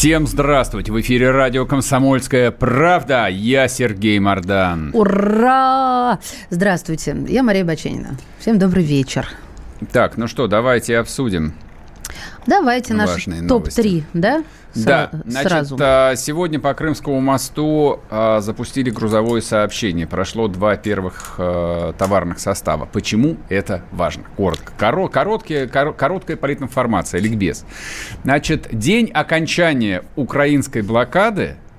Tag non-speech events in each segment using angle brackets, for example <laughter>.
Всем здравствуйте! В эфире радио «Комсомольская правда». Я Сергей Мордан. Ура! Здравствуйте, я Мария Баченина. Всем добрый вечер. Так, ну что, давайте обсудим. Давайте наш топ-3, да? Да, значит, сразу. А, сегодня по Крымскому мосту а, запустили грузовое сообщение. Прошло два первых а, товарных состава. Почему это важно? Коротко. Коро, короткие, кор, короткая политинформация, ликбез. Значит, день окончания украинской блокады –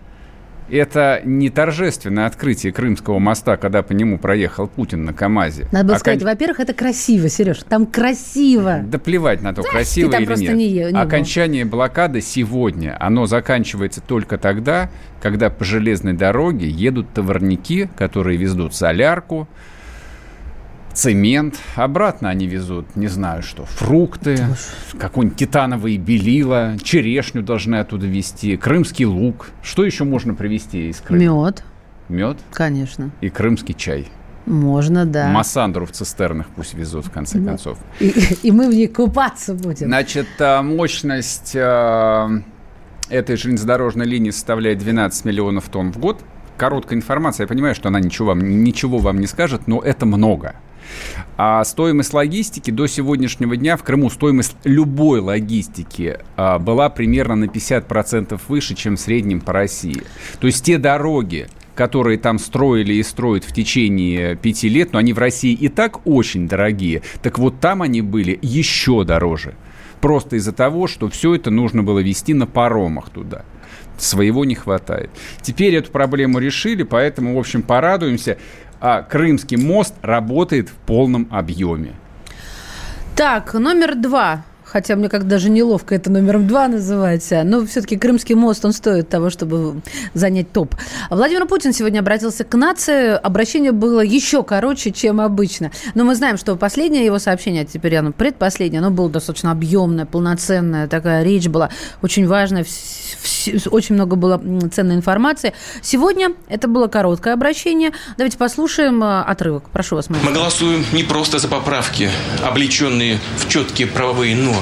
это не торжественное открытие Крымского моста, когда по нему проехал Путин на КАМАЗе. Надо было Окон... сказать, во-первых, это красиво, Сереж, там красиво. Да плевать на то, красиво или нет. Не, не Окончание был. блокады сегодня, оно заканчивается только тогда, когда по железной дороге едут товарники, которые везут солярку, цемент. Обратно они везут, не знаю что, фрукты, какой-нибудь титановый белила, черешню должны оттуда везти, крымский лук. Что еще можно привезти из Крыма? Мед. Мед? Конечно. И крымский чай. Можно, да. Массандру в цистернах пусть везут, в конце да. концов. И, и мы в ней купаться будем. Значит, а, мощность а, этой железнодорожной линии составляет 12 миллионов тонн в год. Короткая информация, я понимаю, что она ничего вам, ничего вам не скажет, но это много. А стоимость логистики до сегодняшнего дня в Крыму, стоимость любой логистики а, была примерно на 50% выше, чем в среднем по России. То есть те дороги, которые там строили и строят в течение пяти лет, но они в России и так очень дорогие, так вот там они были еще дороже. Просто из-за того, что все это нужно было вести на паромах туда своего не хватает. Теперь эту проблему решили, поэтому, в общем, порадуемся а Крымский мост работает в полном объеме. Так, номер два хотя мне как даже неловко это номером два называть, но все-таки Крымский мост, он стоит того, чтобы занять топ. Владимир Путин сегодня обратился к нации, обращение было еще короче, чем обычно. Но мы знаем, что последнее его сообщение, а теперь оно предпоследнее, оно было достаточно объемное, полноценное, такая речь была очень важная, очень много было ценной информации. Сегодня это было короткое обращение. Давайте послушаем э, отрывок. Прошу вас. Мы голосуем не просто за поправки, облеченные в четкие правовые нормы.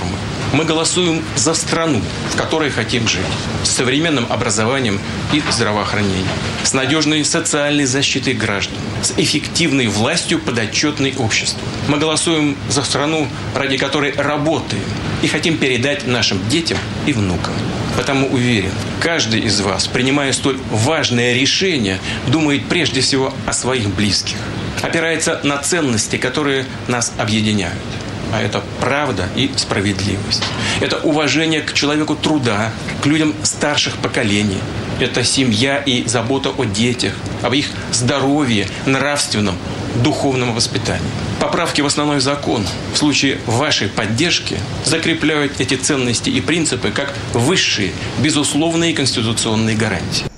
Мы голосуем за страну, в которой хотим жить, с современным образованием и здравоохранением, с надежной социальной защитой граждан, с эффективной властью подотчетной обществу. Мы голосуем за страну, ради которой работаем и хотим передать нашим детям и внукам. Потому уверен, каждый из вас, принимая столь важное решение, думает прежде всего о своих близких, опирается на ценности, которые нас объединяют а это правда и справедливость. Это уважение к человеку труда, к людям старших поколений. Это семья и забота о детях, об их здоровье, нравственном, духовном воспитании. Поправки в основной закон в случае вашей поддержки закрепляют эти ценности и принципы как высшие, безусловные конституционные гарантии.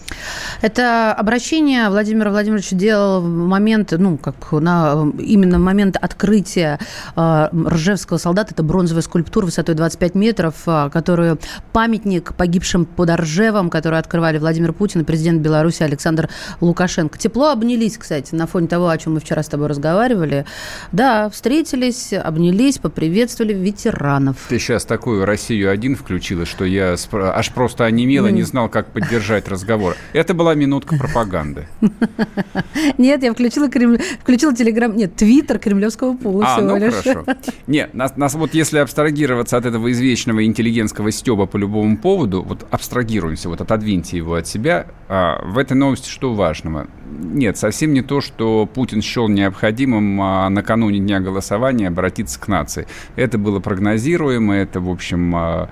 Это обращение Владимир Владимирович делал в момент, ну, как на, именно в момент открытия э, Ржевского солдата. Это бронзовая скульптура высотой 25 метров, э, которую памятник погибшим под Ржевом, который открывали Владимир Путин и президент Беларуси Александр Лукашенко. Тепло обнялись, кстати, на фоне того, о чем мы вчера с тобой разговаривали. Да, встретились, обнялись, поприветствовали ветеранов. Ты сейчас такую Россию один включила, что я аж просто онемела, не знал, как поддержать разговор. Это была была минутка пропаганды. <laughs> Нет, я включила, Кремль... включила телеграм... Нет, твиттер кремлевского пула а, ну лишь. хорошо. Нет, нас, нас вот если абстрагироваться от этого извечного интеллигентского стеба по любому поводу, вот абстрагируемся, вот отодвиньте его от себя, а, в этой новости что важного? Нет, совсем не то, что Путин счел необходимым а, накануне дня голосования обратиться к нации. Это было прогнозируемо, это, в общем, а,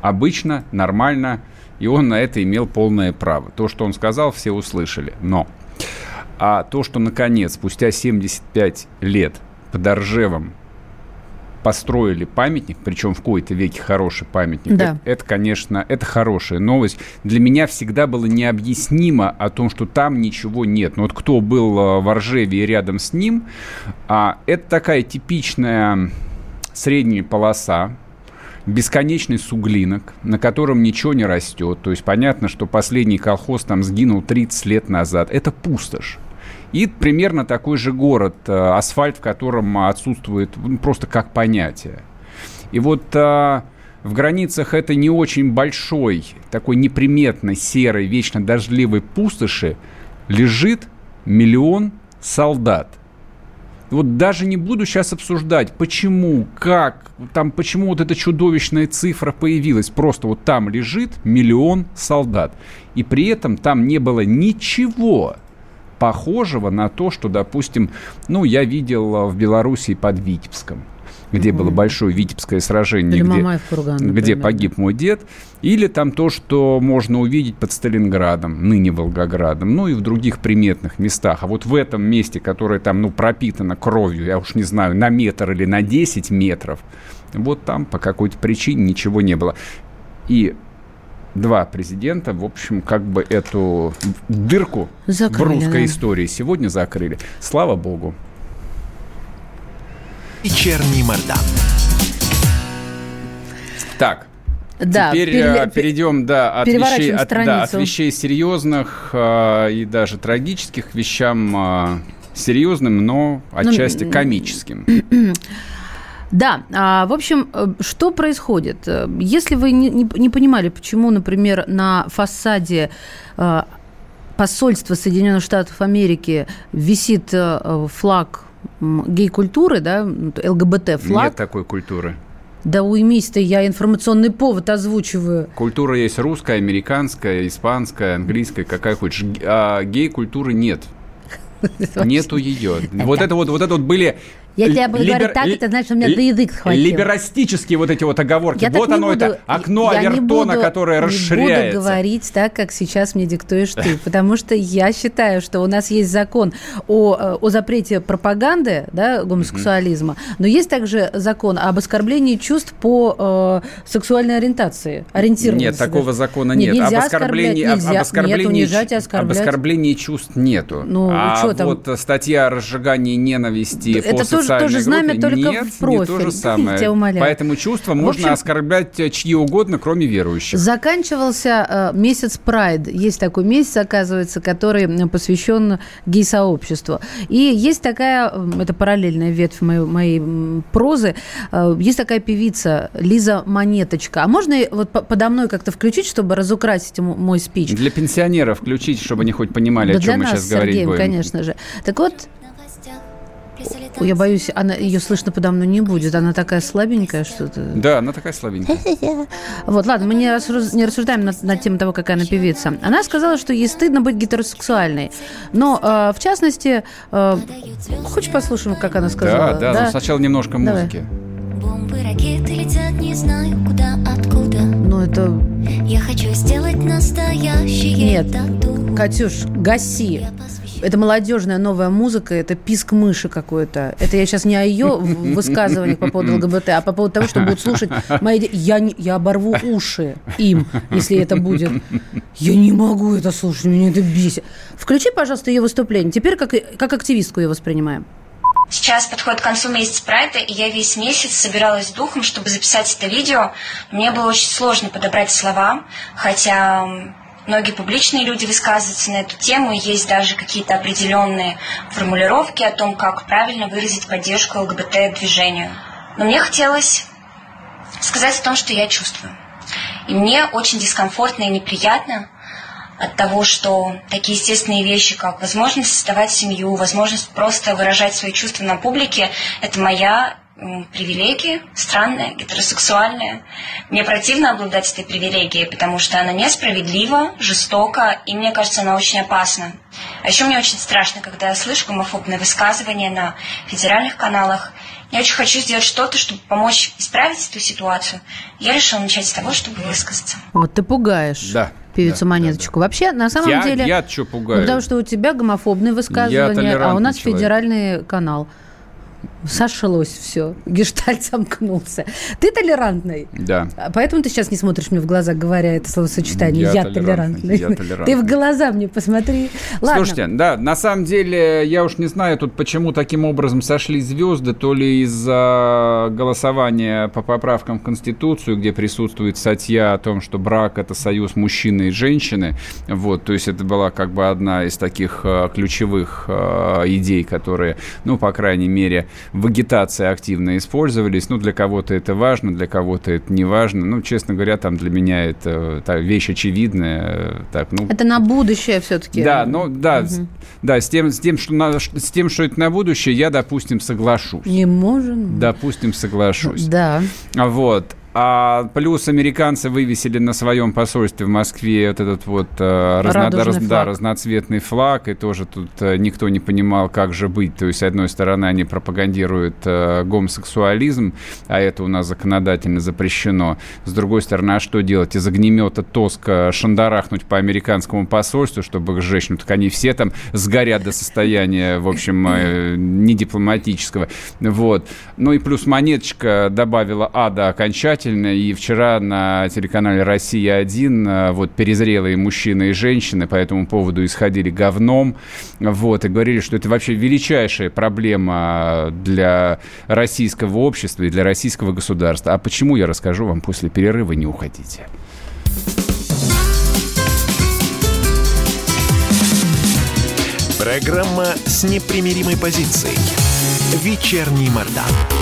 обычно, нормально, и он на это имел полное право. То, что он сказал, все услышали. Но а то, что наконец, спустя 75 лет под Оржевом построили памятник, причем в кои-то веке хороший памятник, Да. это, это, конечно, это хорошая новость. Для меня всегда было необъяснимо о том, что там ничего нет. Но вот кто был э, в Ржеве и рядом с ним, а, это такая типичная средняя полоса, бесконечный суглинок, на котором ничего не растет. То есть понятно, что последний колхоз там сгинул 30 лет назад. Это пустошь. И примерно такой же город, э, асфальт, в котором отсутствует ну, просто как понятие. И вот а, в границах этой не очень большой, такой неприметной, серой, вечно дождливой пустоши лежит миллион солдат. Вот даже не буду сейчас обсуждать, почему, как, там, почему вот эта чудовищная цифра появилась. Просто вот там лежит миллион солдат. И при этом там не было ничего похожего на то, что, допустим, ну, я видел а, в Белоруссии под Витебском где было большое Витебское сражение, Или где, где погиб мой дед, или там то, что можно увидеть под Сталинградом, ныне Волгоградом, ну и в других приметных местах. А вот в этом месте, которое там, ну, пропитано кровью, я уж не знаю, на метр или на 10 метров, вот там по какой-то причине ничего не было. И два президента, в общем, как бы эту дырку Закрыли, в русской да. истории сегодня закрыли. Слава богу. Вечерний Мордан. Так, Да, Теперь переле- э, перейдем да, от, вещей, от, да, от вещей серьезных э, и даже трагических к вещам э, серьезным, но отчасти комическим. <clears throat> Да, а, в общем, э, что происходит? Э, Если вы не, не- не понимали, почему, например, на фасаде э, посольства Соединенных Штатов Америки висит э, флаг гей-культуры, да, ЛГБТ-флаг, Нет такой культуры. Да уймись ты, я информационный повод озвучиваю. Культура есть русская, американская, испанская, английская, какая хочешь. А гей-культуры нет. <laughs> Нету ее. Вот это вот, вот это вот были... Я тебя буду либер- говорить так, это значит, у меня ли- за язык схватил. Либерастические вот эти вот оговорки. Я вот не оно буду- это окно я не Авертона, буду- которое Не расширяется. буду говорить так, как сейчас мне диктуешь ты, потому что я считаю, что у нас есть закон о, э, о запрете пропаганды да, гомосексуализма, но есть также закон об оскорблении чувств по э, сексуальной ориентации, ориентированности. Нет, такого закона Нет, нет. об оскорблении, оскорблять, нельзя. об оскорблении, Нет, унижать и об оскорблять. оскорблении чувств нету. Ну, а чё там? вот статья о разжигании ненависти Это по тоже- тоже знамя, группе только нет, в профиль. не то же Я самое. тебя умоляю. Поэтому чувства В можно общем- оскорблять э, чьи угодно, кроме верующих. Заканчивался э, месяц Прайд. Есть такой месяц, оказывается, который посвящен гей-сообществу. И есть такая, это параллельная ветвь моей, моей прозы, э, есть такая певица Лиза Монеточка. А можно вот по- подо мной как-то включить, чтобы разукрасить мой спич? Для пенсионеров включить, чтобы они хоть понимали, Да о чем мы нас сейчас говорить будем. конечно же. Так вот, ой, я боюсь, она, ее слышно подо мной не будет. Она такая слабенькая что-то. Да, она такая слабенькая. <laughs> Вот, ладно, мы не, рассуж- не рассуждаем над, над тем того, какая она певица. Она сказала, что ей стыдно быть гетеросексуальной. Но, э, в частности, э, хочешь послушаем, как она сказала? Да, да, но сначала немножко Давай. музыки. Бомбы, ракеты летят, не знаю куда, откуда. Ну, это... Я хочу сделать настоящее Нет. тату. Катюш, гаси. Я Это молодежная новая музыка, это писк мыши какой-то. Это я сейчас не о ее высказываниях по поводу ЛГБТ, а по поводу того, что будут слушать мои... Я, не- я оборву уши им, если это будет. Я не могу это слушать, меня это бесит. Включи, пожалуйста, ее выступление. Теперь как, как активистку ее воспринимаем. Сейчас подходит к концу месяц прайда, и я весь месяц собиралась духом, чтобы записать это видео. Мне было очень сложно подобрать слова, хотя многие публичные люди высказываются на эту тему, и есть даже какие-то определенные формулировки о том, как правильно выразить поддержку ЛГБТ-движению. Но мне хотелось сказать о том, что я чувствую. И мне очень дискомфортно и неприятно от того, что такие естественные вещи, как возможность создавать семью, возможность просто выражать свои чувства на публике, это моя привилегия, странная, гетеросексуальная. Мне противно обладать этой привилегией, потому что она несправедлива, жестока, и мне кажется, она очень опасна. А еще мне очень страшно, когда я слышу гомофобные высказывания на федеральных каналах. Я очень хочу сделать что-то, чтобы помочь исправить эту ситуацию. Я решила начать с того, чтобы высказаться. Вот ты пугаешь Да, певицу да, Монеточку. Вообще, на самом Я, деле... я что ну, пугаю? потому что у тебя гомофобные высказывания, а у нас человек. федеральный канал. Сошлось все, гештальт замкнулся. Ты толерантный. Да. Поэтому ты сейчас не смотришь мне в глаза, говоря это словосочетание. Я Я, толерантный, толерантный. я толерантный. Ты в глаза мне посмотри. Ладно. Слушайте, да, на самом деле, я уж не знаю тут, почему таким образом сошли звезды, то ли из-за голосования по поправкам в Конституцию, где присутствует статья о том, что брак – это союз мужчины и женщины, вот, то есть это была как бы одна из таких э, ключевых э, идей, которые, ну, по крайней мере, в агитации активно использовались, ну, для кого-то это важно, для кого-то это не важно, ну, честно говоря, там для меня это э, та вещь очевидная, э, так, ну, Это на будущее все-таки. да, ну да, с- да, с тем, с тем, что на, с тем, что это на будущее, я, допустим, соглашусь. Не можем. Допустим, соглашусь. Да. Вот. А плюс американцы вывесили на своем посольстве в Москве вот этот вот э, разно- раз- да, флаг. разноцветный флаг, и тоже тут э, никто не понимал, как же быть. То есть, с одной стороны, они пропагандируют э, гомосексуализм, а это у нас законодательно запрещено. С другой стороны, а что делать? Из огнемета Тоска шандарахнуть по американскому посольству, чтобы их сжечь? Ну, так они все там сгорят до состояния, в общем, э, недипломатического. Вот. Ну и плюс монеточка добавила ада окончательно. И вчера на телеканале «Россия-1» э, вот перезрелые мужчины и женщины по этому поводу исходили говном. Вот, и говорили, что это вообще величайшая проблема для российского общества и для российского государства. А почему, я расскажу вам после перерыва. Не уходите. Программа с непримиримой позицией. Вечерний Мордан.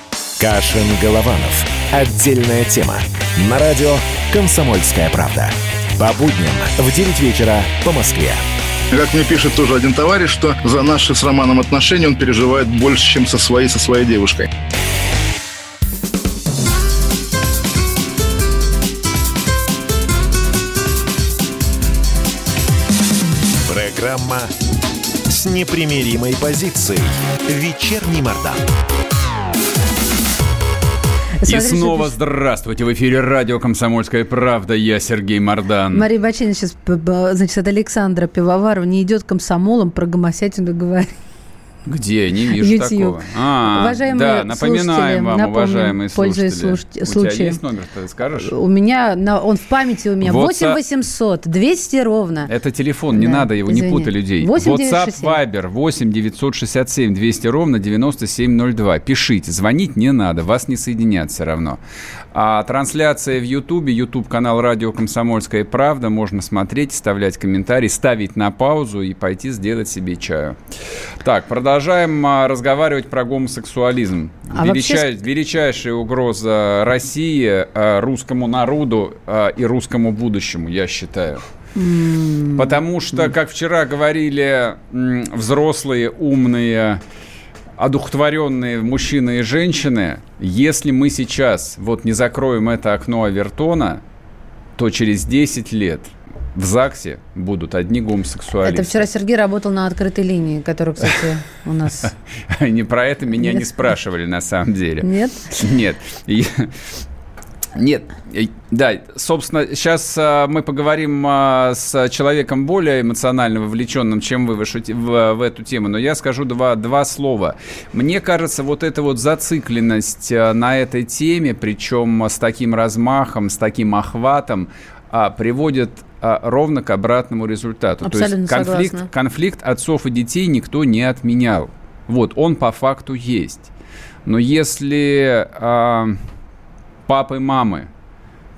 Кашин Голованов. Отдельная тема. На радио «Комсомольская правда». По будням в 9 вечера по Москве. Как мне пишет тоже один товарищ, что за наши с Романом отношения он переживает больше, чем со своей, со своей девушкой. Программа с непримиримой позицией. Вечерний Мордан. И Смотри, снова что здравствуйте. В эфире радио «Комсомольская правда». Я Сергей Мордан. Мария Бачинина сейчас, значит, от Александра Пивоварова не идет комсомолом, про гомосятину говорит. Где? Не вижу YouTube. такого. А, Уважаемые да, напоминаем слушатели, вам, напомним, уважаемые пользуясь слушатели. слуш- У тебя есть номер, ты скажешь? У меня, на, он в памяти у меня, WhatsApp. 8 800, 200 ровно. Это телефон, не Да, надо его, не извини. путай людей. 8 WhatsApp, 967. Viber 8 967 200 ровно 9702. Пишите, звонить не надо, вас не соединят все равно. А трансляция в Ютубе, YouTube канал Радио Комсомольская правда, можно смотреть, вставлять комментарии, ставить на паузу и пойти сделать себе чаю. Так, продолжаем а, разговаривать про гомосексуализм. А вообще Величай- Величайшая угроза России, а, русскому народу а, и русскому будущему, я считаю. Потому что, как вчера говорили взрослые, умные, одухотворенные мужчины и женщины, если мы сейчас вот не закроем это окно Авертона, то через 10 лет в ЗАГСе будут одни гомосексуалисты. Это вчера Сергей работал на открытой линии, которая, кстати, у нас... <laughs> Не про это меня не спрашивали на самом деле. Нет? Нет. Нет, И- да, собственно, сейчас мы поговорим а, с человеком более эмоционально вовлеченным, чем вы в, в- эту тему, но я скажу два, два слова. Мне кажется, вот эта вот зацикленность на этой теме, причем с таким размахом, с таким охватом, а, приводит а, ровно к обратному результату. Абсолютно То есть конфликт, согласна. конфликт отцов и детей никто не отменял. Вот, он по факту есть. Но если а, папы, мамы,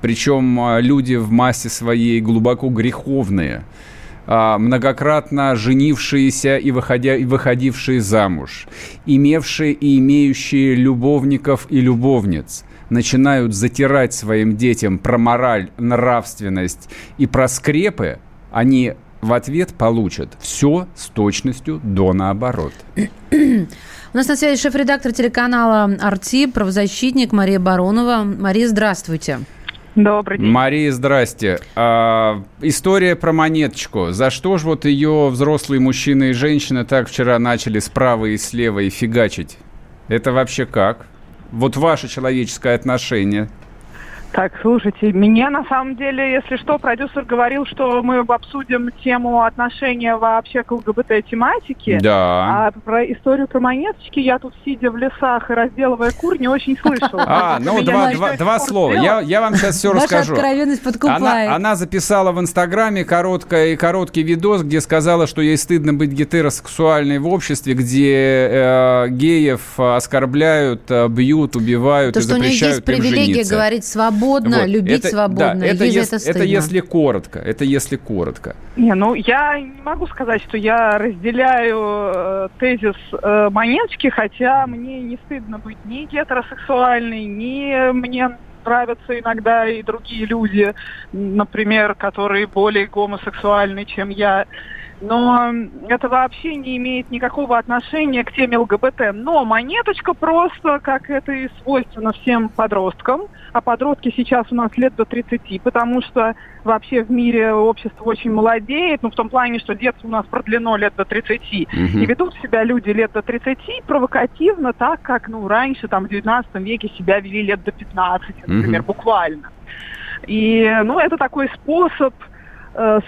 причем а, люди в массе своей глубоко греховные, а, многократно женившиеся и, выходя, и выходившие замуж, имевшие и имеющие любовников и любовниц, начинают затирать своим детям про мораль, нравственность и про скрепы, они в ответ получат все с точностью до наоборот. У нас на связи шеф-редактор телеканала «Арти», правозащитник Мария Баронова. Мария, здравствуйте. Добрый день. Мария, здрасте. А, история про монеточку. За что же вот ее взрослые мужчины и женщины так вчера начали справа и слева и фигачить? Это вообще как? Вот ваше человеческое отношение – так, слушайте, меня на самом деле, если что, продюсер говорил, что мы обсудим тему отношения вообще к ЛГБТ-тематике. Да. А про историю про монеточки я тут, сидя в лесах и разделывая кур, не очень слышала. А, ну два, два, два слова. Я, я вам сейчас все расскажу. откровенность подкупает. Она, она записала в Инстаграме короткий, короткий видос, где сказала, что ей стыдно быть гетеросексуальной в обществе, где э, геев оскорбляют, э, бьют, убивают То, и что у нее есть привилегия говорить свободно свободно, вот. любить это, свободно. Да, это, если, это, это если коротко. Это если коротко. Не, ну я не могу сказать, что я разделяю э, тезис э, Монеточки, хотя мне не стыдно быть ни гетеросексуальной, ни мне нравятся иногда и другие люди, например, которые более гомосексуальны, чем я но это вообще не имеет никакого отношения к теме ЛГБТ. Но монеточка просто, как это и свойственно всем подросткам, а подростки сейчас у нас лет до 30, потому что вообще в мире общество очень молодеет, ну в том плане, что детство у нас продлено лет до 30, угу. и ведут себя люди лет до 30 провокативно, так как, ну, раньше, там, в 19 веке себя вели лет до 15, например, угу. буквально. И, ну, это такой способ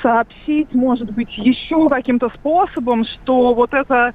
сообщить, может быть, еще каким-то способом, что вот эта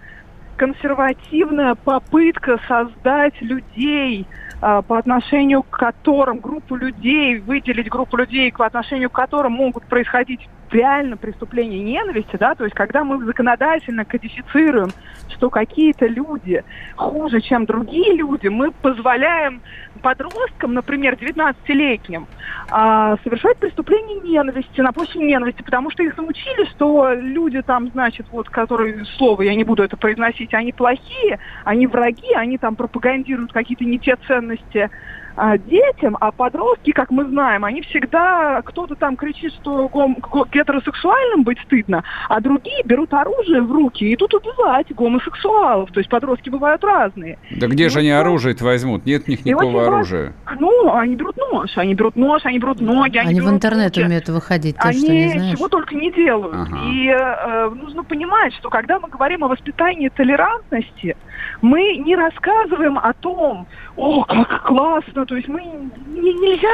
консервативная попытка создать людей, э, по отношению к которым, группу людей, выделить группу людей, по отношению к которым могут происходить реально преступления ненависти, да, то есть когда мы законодательно кодифицируем, что какие-то люди хуже, чем другие люди, мы позволяем подросткам, например, 19-летним, а, совершать преступления ненависти, на почве ненависти, потому что их научили, что люди там, значит, вот, которые, слово, я не буду это произносить, они плохие, они враги, они там пропагандируют какие-то не те ценности, а, детям, а подростки, как мы знаем, они всегда, кто-то там кричит, что гом- гетеросексуальным быть стыдно, а другие берут оружие в руки и идут убивать гомосексуалов. То есть подростки бывают разные. Да где и же вот они оружие-то возьмут? Нет у них никакого оружия. Ну, они берут нож, они берут нож, они берут ноги, они, они берут в интернет руки. умеют выходить, ты они что, не знаешь? чего только не делают. Ага. И э, нужно понимать, что когда мы говорим о воспитании толерантности, мы не рассказываем о том, о, как классно, то есть мы не, нельзя,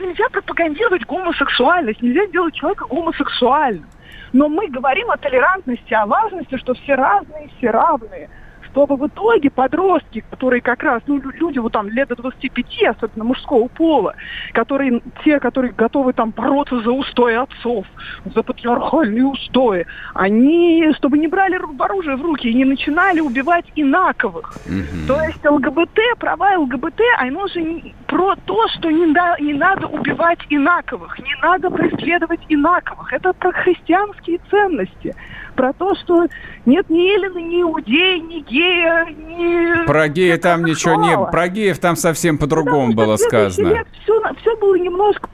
нельзя пропагандировать гомосексуальность, нельзя делать человека гомосексуальным. Но мы говорим о толерантности, о важности, что все разные, все равные чтобы в итоге подростки, которые как раз, ну, люди вот там лет до 25, особенно мужского пола, которые, те, которые готовы там бороться за устои отцов, за патриархальные устои, они, чтобы не брали оружие в руки и не начинали убивать инаковых. Mm-hmm. То есть ЛГБТ, права ЛГБТ, оно же про то, что не, да, не надо убивать инаковых, не надо преследовать инаковых. Это про христианские ценности про то, что нет ни Эллина, ни Иудея, ни гея, ни... Про гея там ничего не... Про геев там совсем по-другому было сказано. Лет все, все было немножко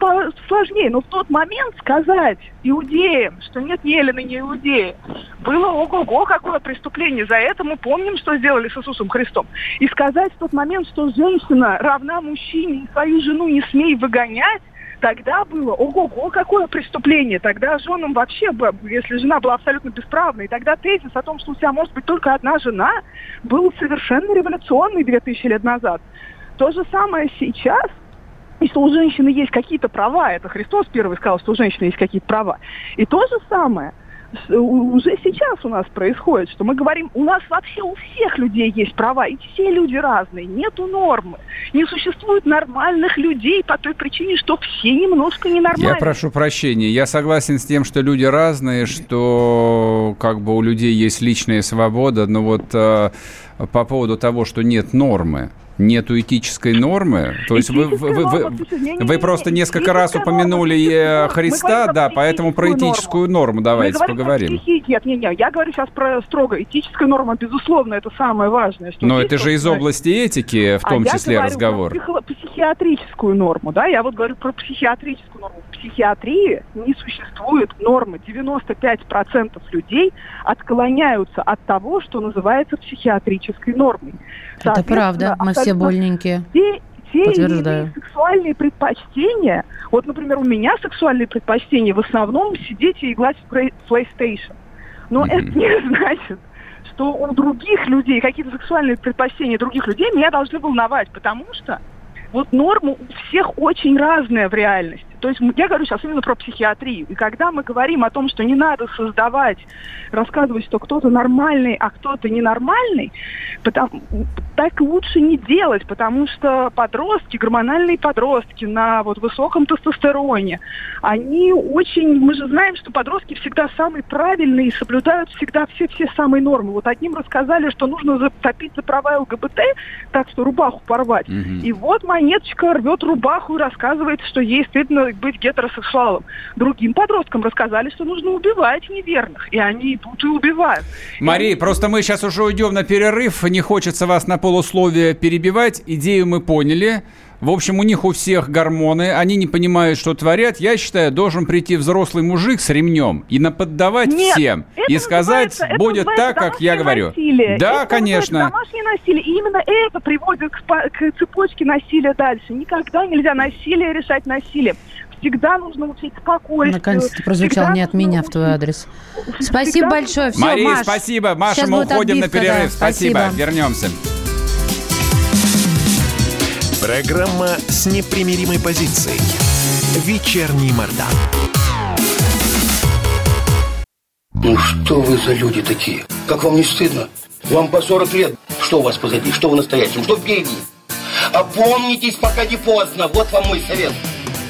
сложнее, но в тот момент сказать иудеям, что нет ни Эллина, ни Иудея, было ого-го какое преступление. За это мы помним, что сделали с Иисусом Христом. И сказать в тот момент, что женщина равна мужчине и свою жену не смей выгонять, тогда было, ого-го, какое преступление. Тогда женам вообще, если жена была абсолютно бесправной, тогда тезис о том, что у тебя может быть только одна жена, был совершенно революционный 2000 лет назад. То же самое сейчас, и что у женщины есть какие-то права, это Христос первый сказал, что у женщины есть какие-то права. И то же самое – уже сейчас у нас происходит, что мы говорим, у нас вообще у всех людей есть права, и все люди разные, нету нормы. Не существует нормальных людей по той причине, что все немножко ненормальные. Я прошу прощения, я согласен с тем, что люди разные, что как бы у людей есть личная свобода, но вот э, по поводу того, что нет нормы, нету этической нормы. То есть вы, вы, вы, вы, вы просто несколько раз упомянули э, Христа, да, поэтому про этическую норму давайте поговорим. Нет, нет, нет, я говорю сейчас про строго этическая норма, безусловно, это самое важное. Но это же из области этики, в том а числе я разговор. Про психиатрическую норму, да, я вот говорю про психиатрическую норму. В психиатрии не существует нормы. 95% людей отклоняются от того, что называется психиатрической нормой. Это правда, мы все больненькие. Те, те Подтверждаю. сексуальные предпочтения, вот, например, у меня сексуальные предпочтения в основном сидеть и играть в PlayStation. Но mm-hmm. это не <laughs> значит, что у других людей, какие-то сексуальные предпочтения других людей меня должны волновать, потому что вот нормы у всех очень разная в реальности. То есть я говорю сейчас именно про психиатрию. И когда мы говорим о том, что не надо создавать, рассказывать, что кто-то нормальный, а кто-то ненормальный, потому, так лучше не делать, потому что подростки, гормональные подростки на вот высоком тестостероне, они очень, мы же знаем, что подростки всегда самые правильные и соблюдают всегда все-все самые нормы. Вот одним рассказали, что нужно затопить за права ЛГБТ, так что рубаху порвать. Угу. И вот монеточка рвет рубаху и рассказывает, что ей стыдно быть гетеросексуалом. Другим подросткам рассказали, что нужно убивать неверных, и они идут и убивают. Мария, и... просто мы сейчас уже уйдем на перерыв, не хочется вас на полусловие перебивать, идею мы поняли. В общем, у них у всех гормоны, они не понимают, что творят. Я считаю, должен прийти взрослый мужик с ремнем и наподдавать Нет, всем. И сказать, будет так, как я говорю. Насилие. Да, это конечно. Домашнее насилие. И именно это приводит к, к цепочке насилия дальше. Никогда нельзя насилие решать насилием всегда нужно учить спокойствию. Наконец-то прозвучал не от меня в твой адрес. Спасибо большое. Все, Мария, Маш, спасибо. Маша, мы уходим отбивка, на перерыв. Да. Спасибо. спасибо. Вернемся. Программа с непримиримой позицией. Вечерний Мордан. Ну что вы за люди такие? Как вам не стыдно? Вам по 40 лет. Что у вас позади? Что вы настоящем? Что впереди? Опомнитесь, пока не поздно. Вот вам мой совет.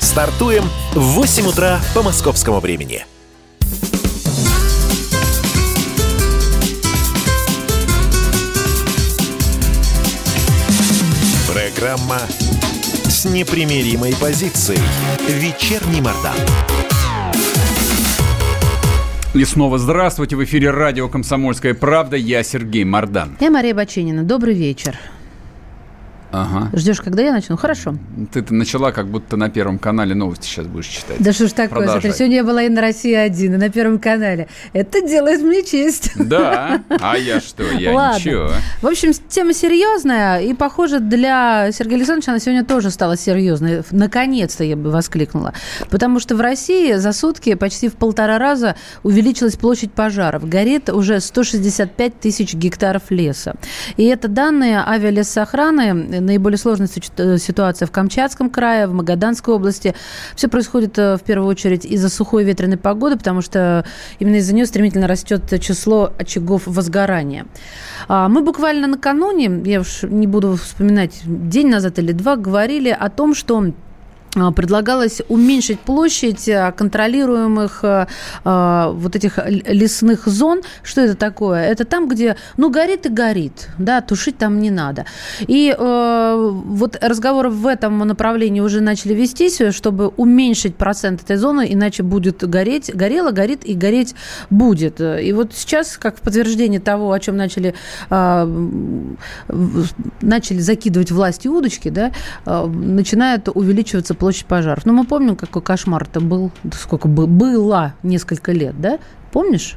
Стартуем в 8 утра по московскому времени. Программа с непримиримой позицией. Вечерний Мордан. И снова здравствуйте. В эфире радио «Комсомольская правда». Я Сергей Мордан. Я Мария Бачинина. Добрый вечер. Ага. Ждешь, когда я начну? Хорошо. Ты-то начала, как будто на Первом канале новости сейчас будешь читать. Да что ж такое, смотри, сегодня была и на России-1, и на Первом канале. Это делает мне честь. Да? А я что? Я Ладно. ничего. В общем, тема серьезная, и, похоже, для Сергея Александровича она сегодня тоже стала серьезной. Наконец-то я бы воскликнула. Потому что в России за сутки почти в полтора раза увеличилась площадь пожаров. Горит уже 165 тысяч гектаров леса. И это данные авиалесохраны наиболее сложная э, ситуация в Камчатском крае, в Магаданской области. Все происходит э, в первую очередь из-за сухой ветреной погоды, потому что именно из-за нее стремительно растет число очагов возгорания. А, мы буквально накануне, я уж не буду вспоминать, день назад или два, говорили о том, что предлагалось уменьшить площадь а, контролируемых э, а, вот этих лесных зон. Что это такое? Это там, где, ну, горит и горит, да, тушить там не надо. И э, вот разговоры в этом направлении уже начали вестись, чтобы уменьшить процент этой зоны, иначе будет гореть, горело, горит и гореть будет. И вот сейчас, как в подтверждение того, о чем начали, э, начали закидывать власти удочки, да, э, начинает увеличиваться площадь пожаров. Ну, мы помним, какой кошмар это был, сколько было несколько лет, да? Помнишь?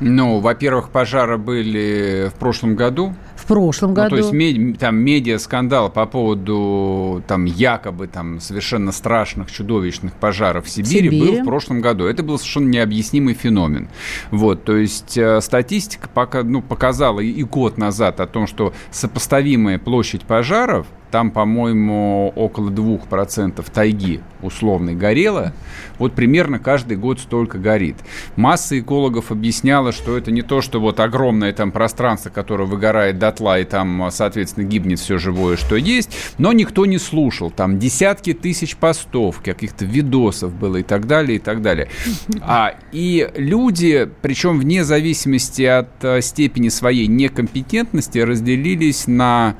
Ну, во-первых, пожары были в прошлом году. В прошлом году. Ну, то есть мед, там медиа-скандал по поводу там якобы там совершенно страшных, чудовищных пожаров в Сибири, Сибири. был в прошлом году. Это был совершенно необъяснимый феномен. Вот, то есть э, статистика пока, ну, показала и год назад о том, что сопоставимая площадь пожаров – там, по-моему, около 2% тайги условной горело, вот примерно каждый год столько горит. Масса экологов объясняла, что это не то, что вот огромное там пространство, которое выгорает дотла, и там, соответственно, гибнет все живое, что есть, но никто не слушал. Там десятки тысяч постов, каких-то видосов было и так далее, и так далее. А, и люди, причем вне зависимости от э, степени своей некомпетентности, разделились на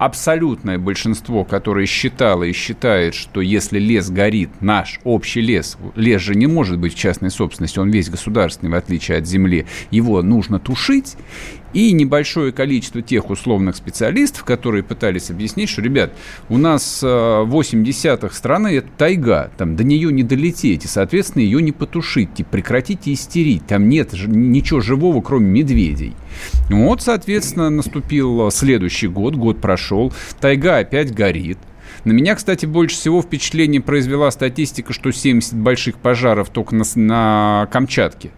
абсолютное большинство, которое считало и считает, что если лес горит, наш общий лес, лес же не может быть в частной собственности, он весь государственный, в отличие от земли, его нужно тушить, и небольшое количество тех условных специалистов, которые пытались объяснить, что, ребят, у нас 8 десятых страны – это тайга, там до нее не долететь, и, соответственно, ее не потушить, типа, прекратите истерить, там нет ничего живого, кроме медведей. Вот, соответственно, наступил следующий год, год прошел, тайга опять горит, на меня, кстати, больше всего впечатление произвела статистика, что 70 больших пожаров только на, на Камчатке.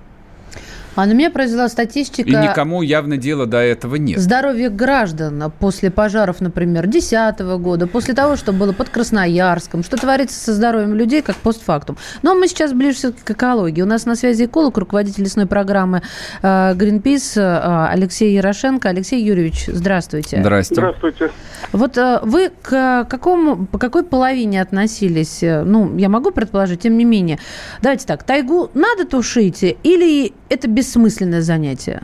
А на меня произвела статистика... И никому явно дела до этого нет. Здоровье граждан после пожаров, например, 2010 года, после того, что было под Красноярском, что творится со здоровьем людей, как постфактум. Но мы сейчас ближе к экологии. У нас на связи эколог, руководитель лесной программы э, Greenpeace э, Алексей Ярошенко. Алексей Юрьевич, здравствуйте. Здравствуйте. Здравствуйте. Вот э, вы к какому, по какой половине относились? Ну, я могу предположить, тем не менее. Давайте так, тайгу надо тушить или это бессмысленное занятие?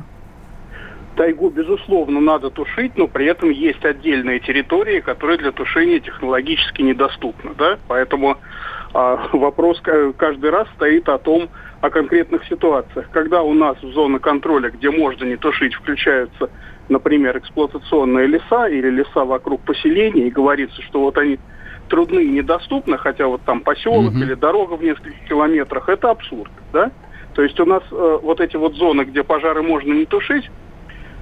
Тайгу, безусловно, надо тушить, но при этом есть отдельные территории, которые для тушения технологически недоступны. Да? Поэтому а, вопрос каждый раз стоит о том, о конкретных ситуациях. Когда у нас в зоны контроля, где можно не тушить, включаются, например, эксплуатационные леса или леса вокруг поселений, и говорится, что вот они трудны и недоступны, хотя вот там поселок угу. или дорога в нескольких километрах, это абсурд, да? То есть у нас э, вот эти вот зоны, где пожары можно не тушить,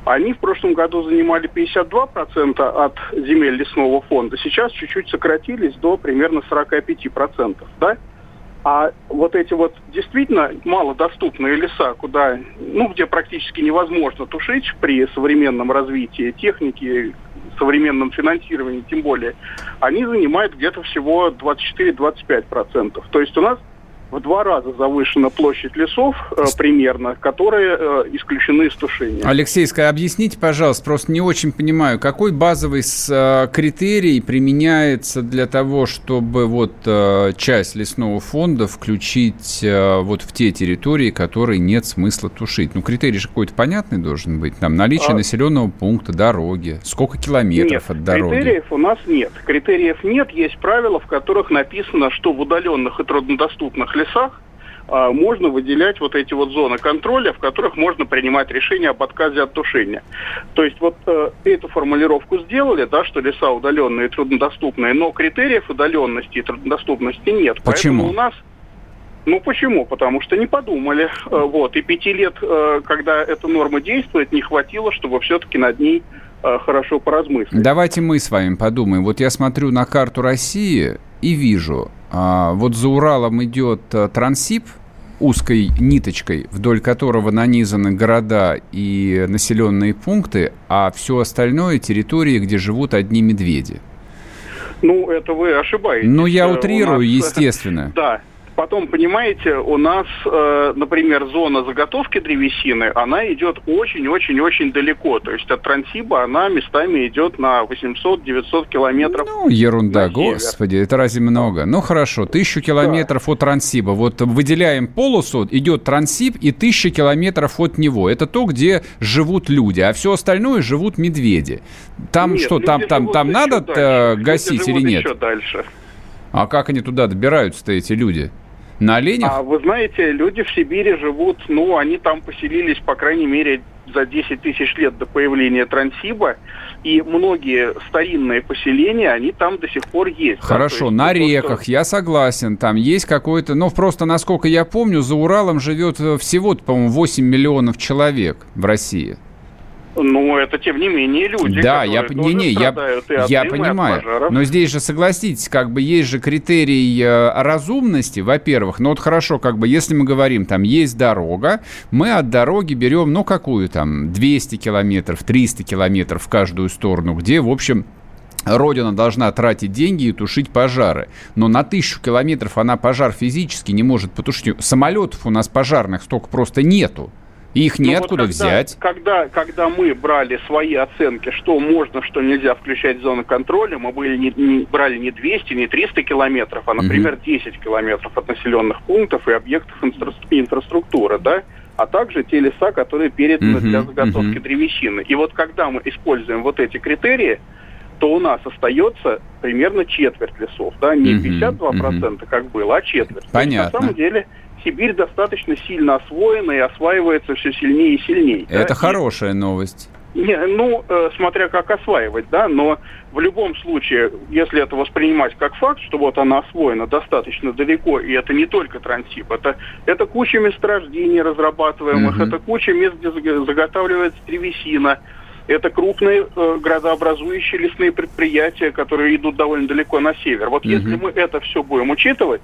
они в прошлом году занимали 52% от земель лесного фонда. Сейчас чуть-чуть сократились до примерно 45%. Да? А вот эти вот действительно малодоступные леса, куда, ну, где практически невозможно тушить при современном развитии техники, современном финансировании тем более, они занимают где-то всего 24-25%. То есть у нас в два раза завышена площадь лесов э, примерно, которые э, исключены из тушения. Алексей, объясните, пожалуйста, просто не очень понимаю, какой базовый с, э, критерий применяется для того, чтобы вот э, часть лесного фонда включить э, вот в те территории, которые нет смысла тушить? Ну, критерий же какой-то понятный должен быть. Там наличие а... населенного пункта, дороги, сколько километров нет, от дороги? критериев у нас нет. Критериев нет, есть правила, в которых написано, что в удаленных и труднодоступных лесах а, можно выделять вот эти вот зоны контроля, в которых можно принимать решение об отказе от тушения. То есть вот э, эту формулировку сделали, да, что леса удаленные и труднодоступные, но критериев удаленности и труднодоступности нет. Почему? Поэтому у нас ну почему? Потому что не подумали. Э, вот. И пяти лет, э, когда эта норма действует, не хватило, чтобы все-таки над ней хорошо поразмыслить. Давайте мы с вами подумаем. Вот я смотрю на карту России и вижу, а, вот за Уралом идет а, Трансип узкой ниточкой, вдоль которого нанизаны города и населенные пункты, а все остальное территории, где живут одни медведи. Ну, это вы ошибаетесь. Ну, я утрирую, нас, естественно. <laughs> Да, Потом, понимаете, у нас, э, например, зона заготовки древесины, она идет очень-очень-очень далеко. То есть от Трансиба она местами идет на 800-900 километров. Ну, ерунда, господи, это разве много? Ну, хорошо, тысячу километров да. от Трансиба. Вот выделяем полосу, идет Трансиб и тысяча километров от него. Это то, где живут люди, а все остальное живут медведи. Там нет, что, там, там, там надо э, гасить или нет? Дальше. А как они туда добираются-то, эти люди? На оленях? А вы знаете, люди в Сибири живут, ну, они там поселились, по крайней мере, за 10 тысяч лет до появления Трансиба, и многие старинные поселения, они там до сих пор есть. Хорошо, да? на реках, что... я согласен, там есть какой-то, ну, просто, насколько я помню, за Уралом живет всего, по-моему, 8 миллионов человек в России. Ну, это тем не менее люди. Да, я, не, не, я, я понимаю. Но здесь же, согласитесь, как бы есть же критерий э, разумности, во-первых. Ну вот хорошо, как бы если мы говорим, там есть дорога, мы от дороги берем, ну какую там, 200 километров, 300 километров в каждую сторону, где, в общем, Родина должна тратить деньги и тушить пожары. Но на тысячу километров она пожар физически не может потушить. Самолетов у нас пожарных столько просто нету. Их Ну, неоткуда вот когда, взять. Когда, когда мы брали свои оценки, что можно, что нельзя включать в зону контроля, мы были не, не- брали не 200, не 300 километров, а, например, 10 километров от населенных пунктов и объектов инфра- инфраструктуры, да? а также те леса, которые переданы Мгм, для заготовки мгм. древесины. И вот когда мы используем вот эти критерии, то у нас остается примерно четверть лесов, да, не Мгм, 52%, как было, а четверть. То есть, Понятно. на самом деле Сибирь достаточно сильно освоена и осваивается все сильнее и сильнее. да. Это И- хорошая новость. не, ну, э, смотря как осваивать, да, но в любом случае, если это воспринимать как факт, что вот она освоена достаточно далеко, и это не только Трансип, это, это куча месторождений разрабатываемых, Мгм. это куча мест, где заг- заготавливается древесина, это крупные э, градообразующие лесные предприятия, которые идут довольно далеко на север. Вот если Мгм. мы это все будем учитывать,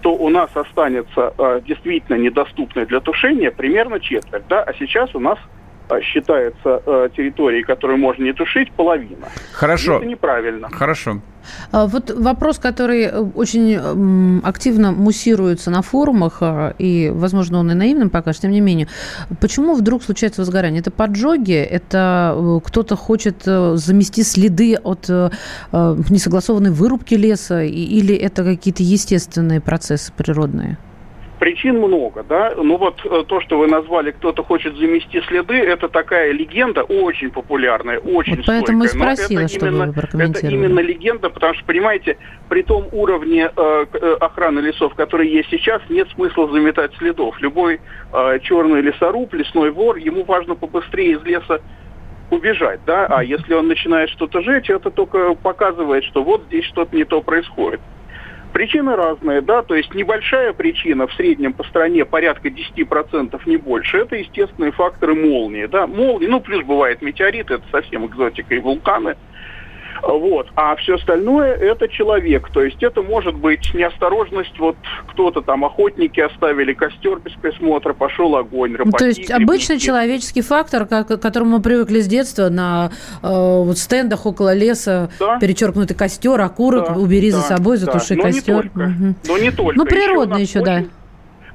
то у нас останется э, действительно недоступной для тушения примерно четверть, да, а сейчас у нас считается э, территорией, которую можно не тушить, половина. Хорошо. И это неправильно. Хорошо. А Вот вопрос, который э, очень активно муссируется на форумах, и, возможно, он и наивным покажется, тем не менее. Почему вдруг случается возгорание? Это поджоги? Это э, кто-то хочет э, замести следы от э, э, несогласованной вырубки леса? Или это какие-то естественные процессы природные? Причин много, да. Ну вот э, то, что вы назвали, кто-то хочет замести следы, это такая легенда очень популярная, очень Вот поэтому и стойкая. Но спросила, это чтобы именно, вы это именно легенда, потому что, понимаете, при том уровне э, э, охраны лесов, который есть сейчас, нет смысла заметать следов. Любой э, черный лесоруб, лесной вор, ему важно побыстрее из леса убежать, да, а если он начинает что-то жечь, это только показывает, что вот здесь что-то не то происходит. Причины разные, да, то есть небольшая причина в среднем по стране порядка 10% не больше, это естественные факторы молнии, да, молнии, ну плюс бывает метеориты, это совсем экзотика и вулканы, вот. А все остальное это человек. То есть это может быть неосторожность. Вот кто-то там, охотники оставили костер без присмотра, пошел огонь, Ну, рыбаки, То есть обычный грибники. человеческий фактор, к которому мы привыкли с детства, на э, вот стендах около леса Да. перечеркнутый костер, окурок, Да, убери за да, собой, да. затуши Но не костер. только. Мгм. Но не только. Ну, Еще природный нас еще, да. очень-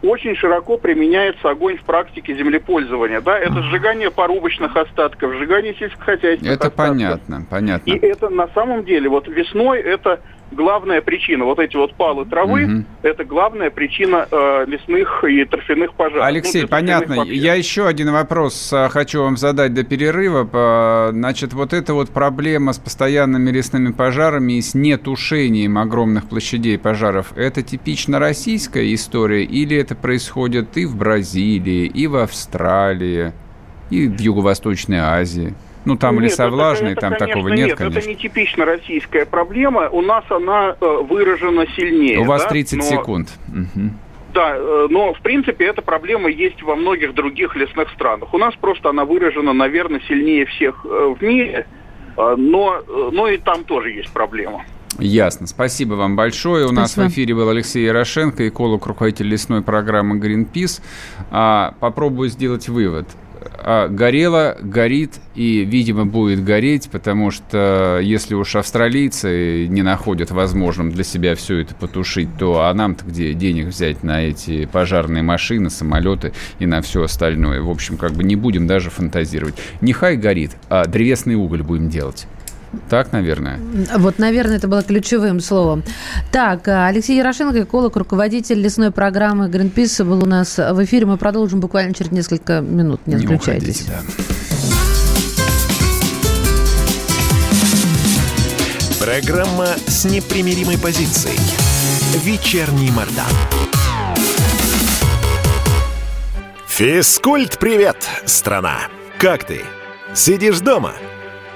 Очень широко применяется огонь в практике землепользования. Да? Это сжигание порубочных остатков, сжигание сельскохозяйственных Это остатков. понятно, понятно. И это на самом деле, вот весной это главная причина. Вот эти вот палы травы, Мгм. это главная причина э, лесных и торфяных пожаров. Алексей, Ну, понятно. Я еще один вопрос а, хочу вам задать до перерыва. Значит, вот эта вот проблема с постоянными лесными пожарами и с нетушением огромных площадей пожаров, это типично российская история или это происходит и в Бразилии, и в Австралии, и в Юго-Восточной Азии? Ну, там Нет, леса это- влажные, это, там конечно, такого нет, нет, конечно. это не типично российская проблема. У нас она э, выражена сильнее. У вас да, 30 но- секунд. Мгм. Да, э, но в принципе эта проблема есть во многих других лесных странах. У нас просто она выражена, наверное, сильнее всех э, в мире, э, но, но и там тоже есть проблема. Ясно. Спасибо вам большое. У нас в эфире был Алексей Ярошенко, эколог, руководитель лесной программы Greenpeace. А, попробую сделать вывод. А, горело, горит и, видимо, будет гореть, потому что если уж австралийцы не находят возможным для себя все это потушить, то а нам-то где денег взять на эти пожарные машины, самолеты и на все остальное? В общем, как бы не будем даже фантазировать. Нехай горит, а древесный уголь будем делать. Так, наверное. Вот, наверное, это было ключевым словом. Так, а, Алексей Ярошенко, эколог, руководитель лесной программы Greenpeace был у нас в эфире. Мы продолжим буквально через несколько минут. Не отключайтесь. уходите, да. Программа с непримиримой позицией. Вечерний Мордан. Физкульт-привет, страна! Как ты? Сидишь дома?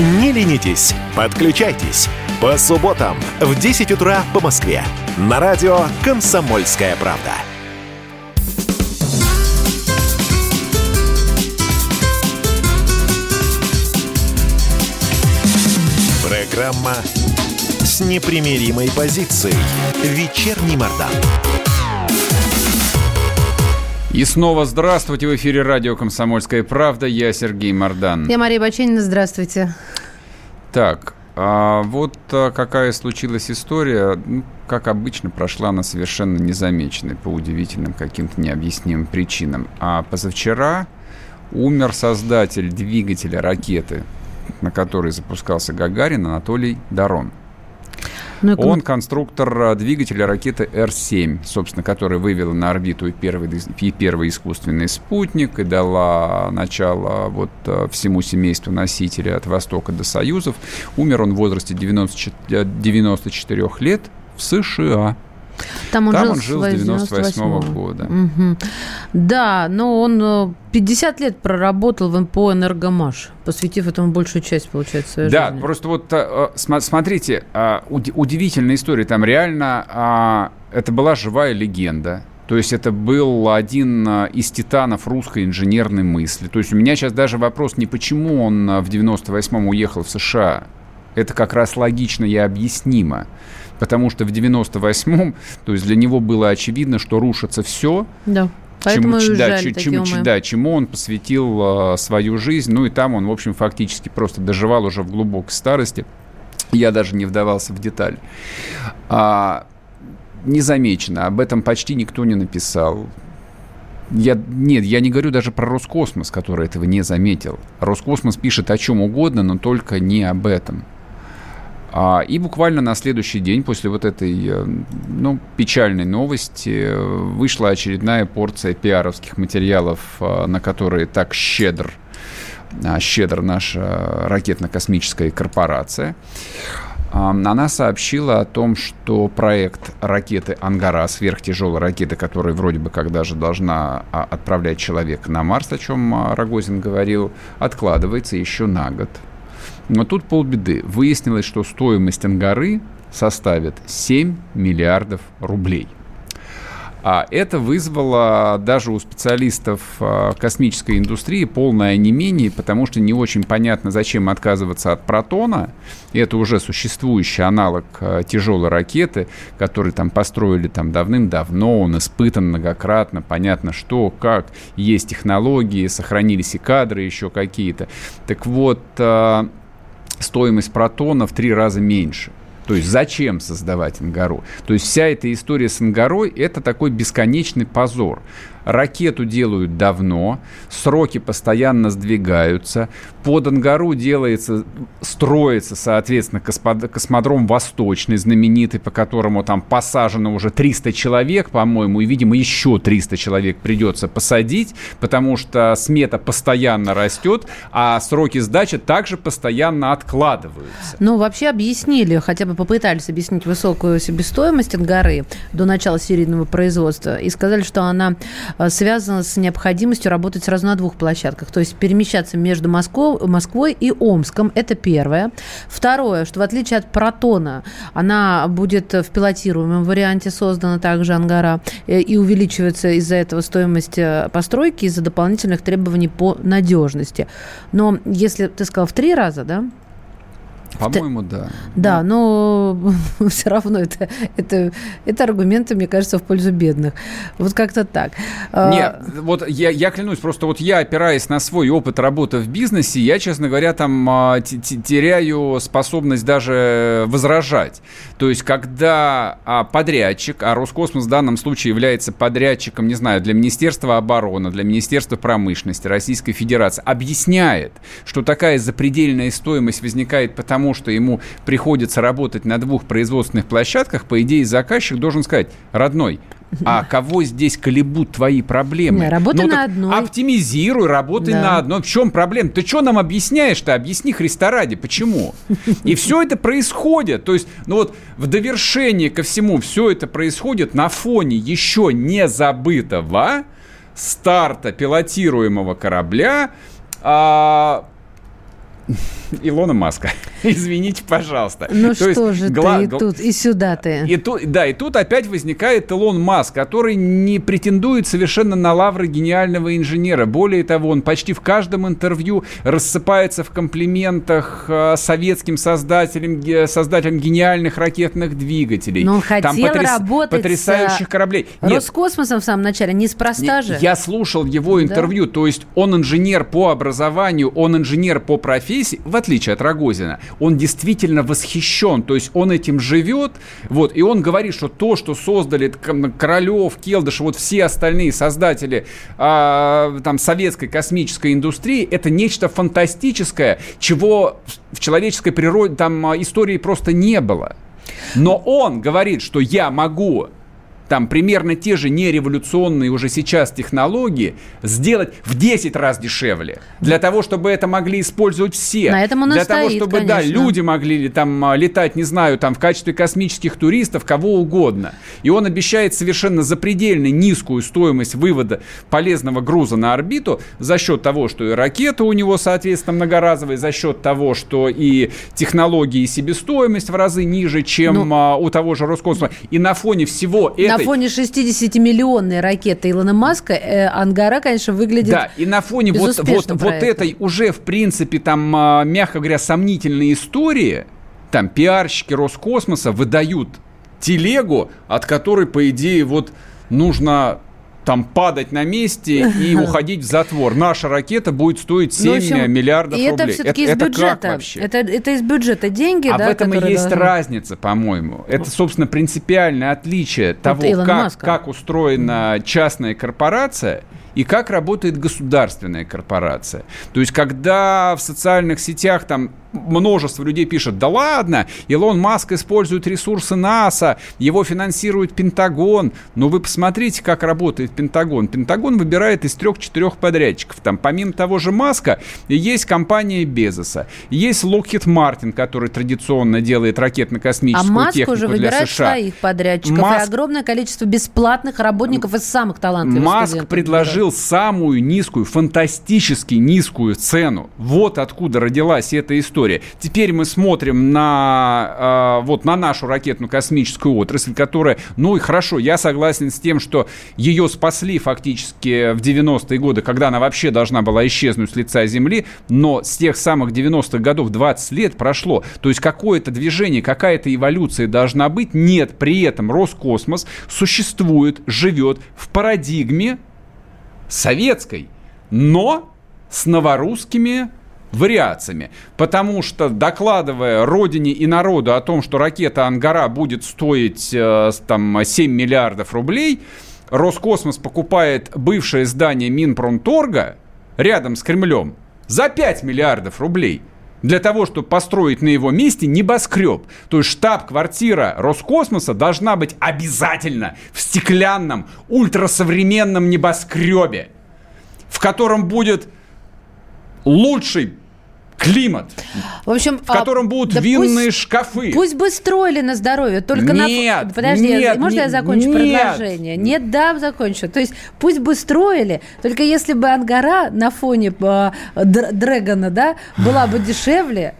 не ленитесь, подключайтесь. По субботам в 10 утра по Москве. На радио «Комсомольская правда». Программа с непримиримой позицией. Вечерний Мордан. И снова здравствуйте. В эфире радио «Комсомольская правда». Я Сергей Мордан. Я Мария Баченина. Здравствуйте. Так, а вот а, какая случилась история, ну, как обычно, прошла она совершенно незамеченной по удивительным каким-то необъяснимым причинам. А позавчера умер создатель двигателя ракеты, на которой запускался Гагарин, Анатолий Дарон. Ну, Он конструктор а, двигателя ракеты Р-7, собственно, которая вывела на орбиту первый, первый искусственный спутник, и дала начало вот а, всему семейству носителя от Востока до Союзов. Умер он в возрасте 94, 94 лет в США. Там он Там жил, он жил с 98 -го года. Угу. Да, но он 50 э, лет проработал в МПО «Энергомаш», посвятив этому большую часть, получается, своей да, жизни. Да, просто вот э, смотрите, э, удивительная история. Там реально а, это была живая легенда. То есть это был один из титанов русской инженерной мысли. То есть у меня сейчас даже вопрос не почему он в 98-м уехал в США. Это как раз логично и объяснимо потому что в 98-м, то есть для него было очевидно, что рушится все. Да. Поэтому чему, да, чему, чему, да, чему он посвятил э, свою жизнь. Ну и там он, в общем, фактически просто доживал уже в глубокой старости. Я даже не вдавался в деталь. А, незамечено. Об этом почти никто не написал. Я, нет, я не говорю даже про Роскосмос, который этого не заметил. Роскосмос пишет о чем угодно, но только не об этом. А, и буквально на следующий день после вот этой э, ну, печальной новости э, вышла очередная порция пиаровских материалов, э, на которые так щедр, щедр наша ракетно-космическая корпорация. Она сообщила о том, что проект ракеты «Ангара», сверхтяжелой ракеты, которая вроде бы как даже должна а, отправлять человека на Марс, о чем Рогозин говорил, откладывается еще на год. Но тут полбеды. Выяснилось, что стоимость ангары составит 7 миллиардов рублей. А это вызвало даже у специалистов а, космической индустрии полное онемение, потому что не очень понятно, зачем отказываться от протона. Это уже существующий аналог а, тяжелой ракеты, который там построили там давным-давно, он испытан многократно, понятно что, как, есть технологии, сохранились и кадры еще какие-то. Так вот, а, стоимость протона в три раза меньше. То есть зачем создавать Ангару? То есть вся эта история с Ангарой – это такой бесконечный позор. Ракету делают давно, сроки постоянно сдвигаются. Под Ангару делается, строится, соответственно, космодром Восточный, знаменитый, по которому там посажено уже 300 человек, по-моему, и, видимо, еще 300 человек придется посадить, потому что смета постоянно растет, а сроки сдачи также постоянно откладываются. Ну, вообще объяснили, хотя бы попытались объяснить высокую себестоимость Ангары до начала серийного производства и сказали, что она связано с необходимостью работать сразу на двух площадках, то есть перемещаться между Москвой, Москвой и Омском. Это первое. Второе, что в отличие от Протона, она будет в пилотируемом варианте создана также Ангара э, и увеличивается из-за этого стоимость э, постройки из-за дополнительных требований по надежности. Но если ты сказал в три раза, да? По-моему, да. Да, но <laughs> все равно это, это, это аргументы, мне кажется, в пользу бедных. Вот как-то так. А, Нет, вот я, я клянусь, просто вот я, опираясь на свой опыт работы в бизнесе, я, честно говоря, там а, теряю способность даже возражать. То есть, когда а, подрядчик, а Роскосмос в данном случае является подрядчиком, не знаю, для Министерства обороны, для Министерства промышленности Российской Федерации, объясняет, что такая запредельная стоимость возникает потому, потому что ему приходится работать на двух производственных площадках, по идее, заказчик должен сказать, родной, а <laughs> кого здесь колебут твои проблемы? Работай ну, на одной. Оптимизируй, работай да. на одной. В чем проблема? Ты что нам объясняешь-то? Объясни Христа ради. Почему? <laughs> И все это происходит. То есть, ну вот в довершение ко всему все это происходит на фоне еще не забытого старта пилотируемого корабля. А Илона Маска. <laughs> Извините, пожалуйста. Ну То что есть, же гла- ты и тут, и сюда ты. И тут, да, и тут опять возникает Илон Маск, который не претендует совершенно на лавры гениального инженера. Более того, он почти в каждом интервью рассыпается в комплиментах э, советским создателям, создателям гениальных ракетных двигателей. Но он хотел Там потряс- работать потрясающих с кораблей. Нет, Роскосмосом в самом начале, неспроста же. Я слушал его интервью, да? то есть он инженер по образованию, он инженер по профессии, отличие от Рогозина. Он действительно восхищен, то есть он этим живет, вот, и он говорит, что то, что создали Королев, Келдыш, вот все остальные создатели а, там советской космической индустрии, это нечто фантастическое, чего в человеческой природе, там, истории просто не было. Но он говорит, что я могу там примерно те же нереволюционные уже сейчас технологии сделать в 10 раз дешевле. Для того, чтобы это могли использовать все. На этом он Для того, стоит, чтобы конечно. да, люди могли там а, летать, не знаю, там в качестве космических туристов, кого угодно. И он обещает совершенно запредельно низкую стоимость вывода полезного груза на орбиту за счет того, что и ракета у него, соответственно, многоразовая, за счет того, что и технологии и себестоимость в разы ниже, чем ну, а, у того же Роскосмоса. И на фоне всего этого фоне 60-миллионной ракеты Илона Маска э, Ангара, конечно, выглядит Да, и на фоне вот, вот, вот этой уже, в принципе, там, а, мягко говоря, сомнительной истории, там пиарщики Роскосмоса выдают телегу, от которой, по идее, вот нужно там падать на месте и уходить в затвор. Наша ракета будет стоить 7 ну, общем, миллиардов и это рублей. Все-таки это, из бюджета. Как вообще? Это, это из бюджета деньги, а да, в этом и есть должны... разница, по-моему. Это, собственно, принципиальное отличие вот того, как, как устроена частная корпорация и как работает государственная корпорация. То есть, когда в социальных сетях там множество людей пишет, да ладно, Илон Маск использует ресурсы НАСА, его финансирует Пентагон. Но вы посмотрите, как работает Пентагон. Пентагон выбирает из трех-четырех подрядчиков. Там помимо того же Маска есть компания Безоса, есть Lockheed Martin, который традиционно делает ракетно-космическую а Маск технику уже выбирает США. своих подрядчиков Маск... и огромное количество бесплатных работников из самых талантливых Маск предложил самую низкую, фантастически низкую цену. Вот откуда родилась эта история история. Теперь мы смотрим на, э, вот, на нашу ракетно-космическую отрасль, которая, ну и хорошо, я согласен с тем, что ее спасли фактически в 90-е годы, когда она вообще должна была исчезнуть с лица Земли, но с тех самых 90-х годов 20 лет прошло. То есть какое-то движение, какая-то эволюция должна быть. Нет, при этом Роскосмос существует, живет в парадигме советской, но с новорусскими вариациями. Потому что, докладывая родине и народу о том, что ракета «Ангара» будет стоить э, там, 7 миллиардов рублей, Роскосмос покупает бывшее здание Минпромторга рядом с Кремлем за 5 миллиардов рублей для того, чтобы построить на его месте небоскреб. То есть штаб-квартира Роскосмоса должна быть обязательно в стеклянном, ультрасовременном небоскребе, в котором будет лучший климат, в, общем, в котором а, будут да винные пусть, шкафы. Пусть бы строили на здоровье, только нет, на... Подожди, нет, можно нет, я закончу нет. предложение? Нет, да, закончу. То есть пусть бы строили, только если бы Ангара на фоне э, Дрэгона, да, была бы дешевле,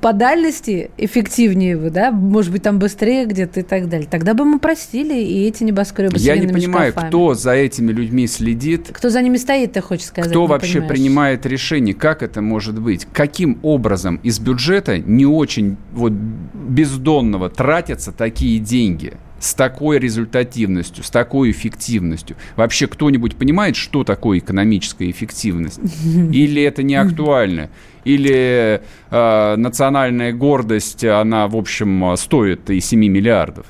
по дальности эффективнее вы, да, может быть, там быстрее где-то и так далее. Тогда бы мы простили и эти небоскребы Я не понимаю, шкафами. кто за этими людьми следит. Кто за ними стоит, ты хочешь сказать? Кто вообще понимаешь? принимает решение, как это может быть? Каким образом из бюджета не очень вот бездонного тратятся такие деньги? С такой результативностью, с такой эффективностью. Вообще кто-нибудь понимает, что такое экономическая эффективность? <laughs> Или это не актуально? Или э, национальная гордость, она, в общем, стоит и 7 миллиардов?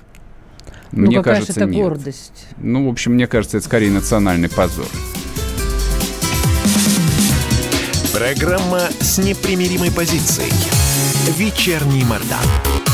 Ну, мне какая кажется, это нет. гордость? Ну, в общем, мне кажется, это скорее национальный позор. Программа с непримиримой позицией. Вечерний Мордан.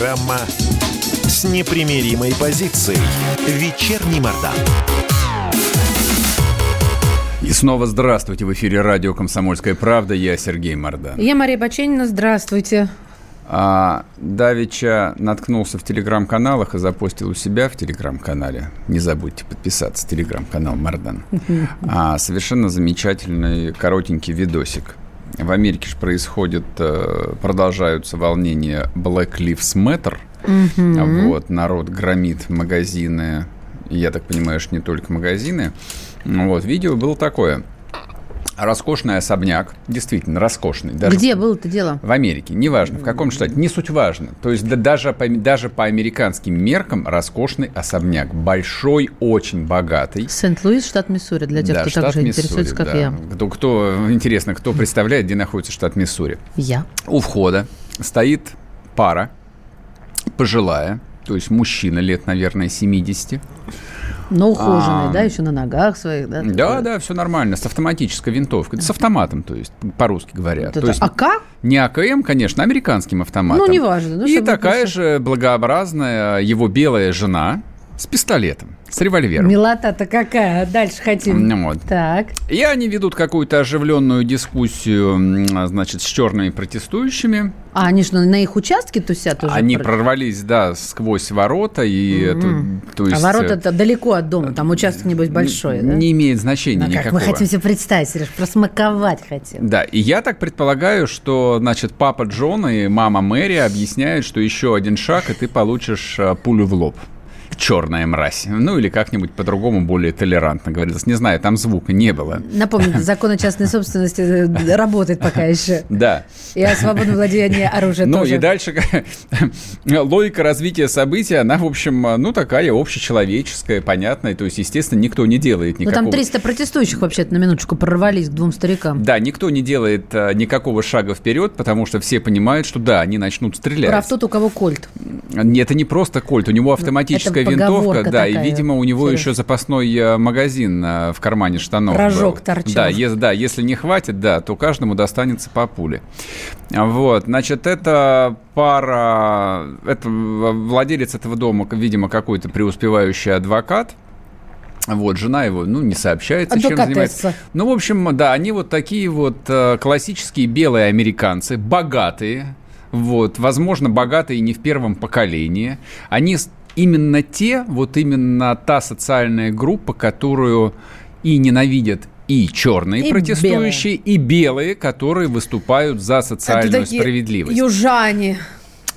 Программа с непримиримой позицией. Вечерний Мордан. И снова здравствуйте. В эфире радио «Комсомольская правда». Я Сергей Мордан. Я Мария Баченина. Здравствуйте. А, Давича наткнулся в телеграм-каналах и запустил у себя в телеграм-канале. Не забудьте подписаться. Телеграм-канал Мардан. А, совершенно замечательный коротенький видосик. В Америке же происходит, э, продолжаются волнения Black Lives Matter. Вот, народ громит магазины. Я так понимаю, что не только магазины. Вот, видео было такое. Роскошный особняк, действительно роскошный. Даже Где было это дело? В Америке, неважно, в каком штате, не суть важно. То есть да, даже, по, даже по американским меркам роскошный особняк, большой, очень богатый. Сент-Луис, штат Миссури, для тех, да, кто также Миссури, интересуется, как да. я. Кто, кто, интересно, кто представляет, где находится штат Миссури? Я. У входа стоит пара, пожилая, то есть мужчина лет, наверное, 70, но ухоженный, а, да, еще на ногах своих, да? Да, такое? да, все нормально, с автоматической винтовкой, с автоматом, то есть, по-русски говоря. Вот то есть, АК? Не АКМ, конечно, американским автоматом. Ну, неважно. Ну, И такая же благообразная его белая жена с пистолетом. С револьвером. Милота-то какая? Дальше хотим. Ну, вот. Так. И они ведут какую-то оживленную дискуссию, значит, с черными протестующими. А они же на их участке тусят тоже? Они про... прорвались, да, сквозь ворота. И mm-hmm. это, то есть... А ворота-то далеко от дома, там участок, небось, большой, не, да? Не имеет значения ну, никакого. Мы хотим себе представить, Сереж, просмаковать хотим. Да, и я так предполагаю, что, значит, папа Джон и мама Мэри объясняют, что еще один шаг, и ты получишь а, пулю в лоб черная мразь. Ну, или как-нибудь по-другому, более толерантно говорится. Не знаю, там звука не было. Напомню, <laughs> закон о частной собственности э, работает пока еще. Да. И о свободном владении оружием Ну, и дальше <laughs> логика развития событий, она, в общем, ну, такая общечеловеческая, понятная. То есть, естественно, никто не делает никакого... Ну, там 300 протестующих, вообще-то, на минуточку прорвались к двум старикам. Да, никто не делает а, никакого шага вперед, потому что все понимают, что, да, они начнут стрелять. Прав тот, у кого кольт. Это не просто кольт, у него автоматическая винтовка, да, такая, и, видимо, у него еще запасной э, магазин э, в кармане штанов. Рожок был. торчал. Да, е- да, если не хватит, да, то каждому достанется по пуле. Вот, значит, это пара, это владелец этого дома, видимо, какой-то преуспевающий адвокат, вот, жена его, ну, не сообщается, чем занимается. Ну, в общем, да, они вот такие вот э, классические белые американцы, богатые, вот, возможно, богатые не в первом поколении. Они именно те, вот именно та социальная группа, которую и ненавидят и черные И протестующие, и белые, которые выступают за социальную справедливость. Южане.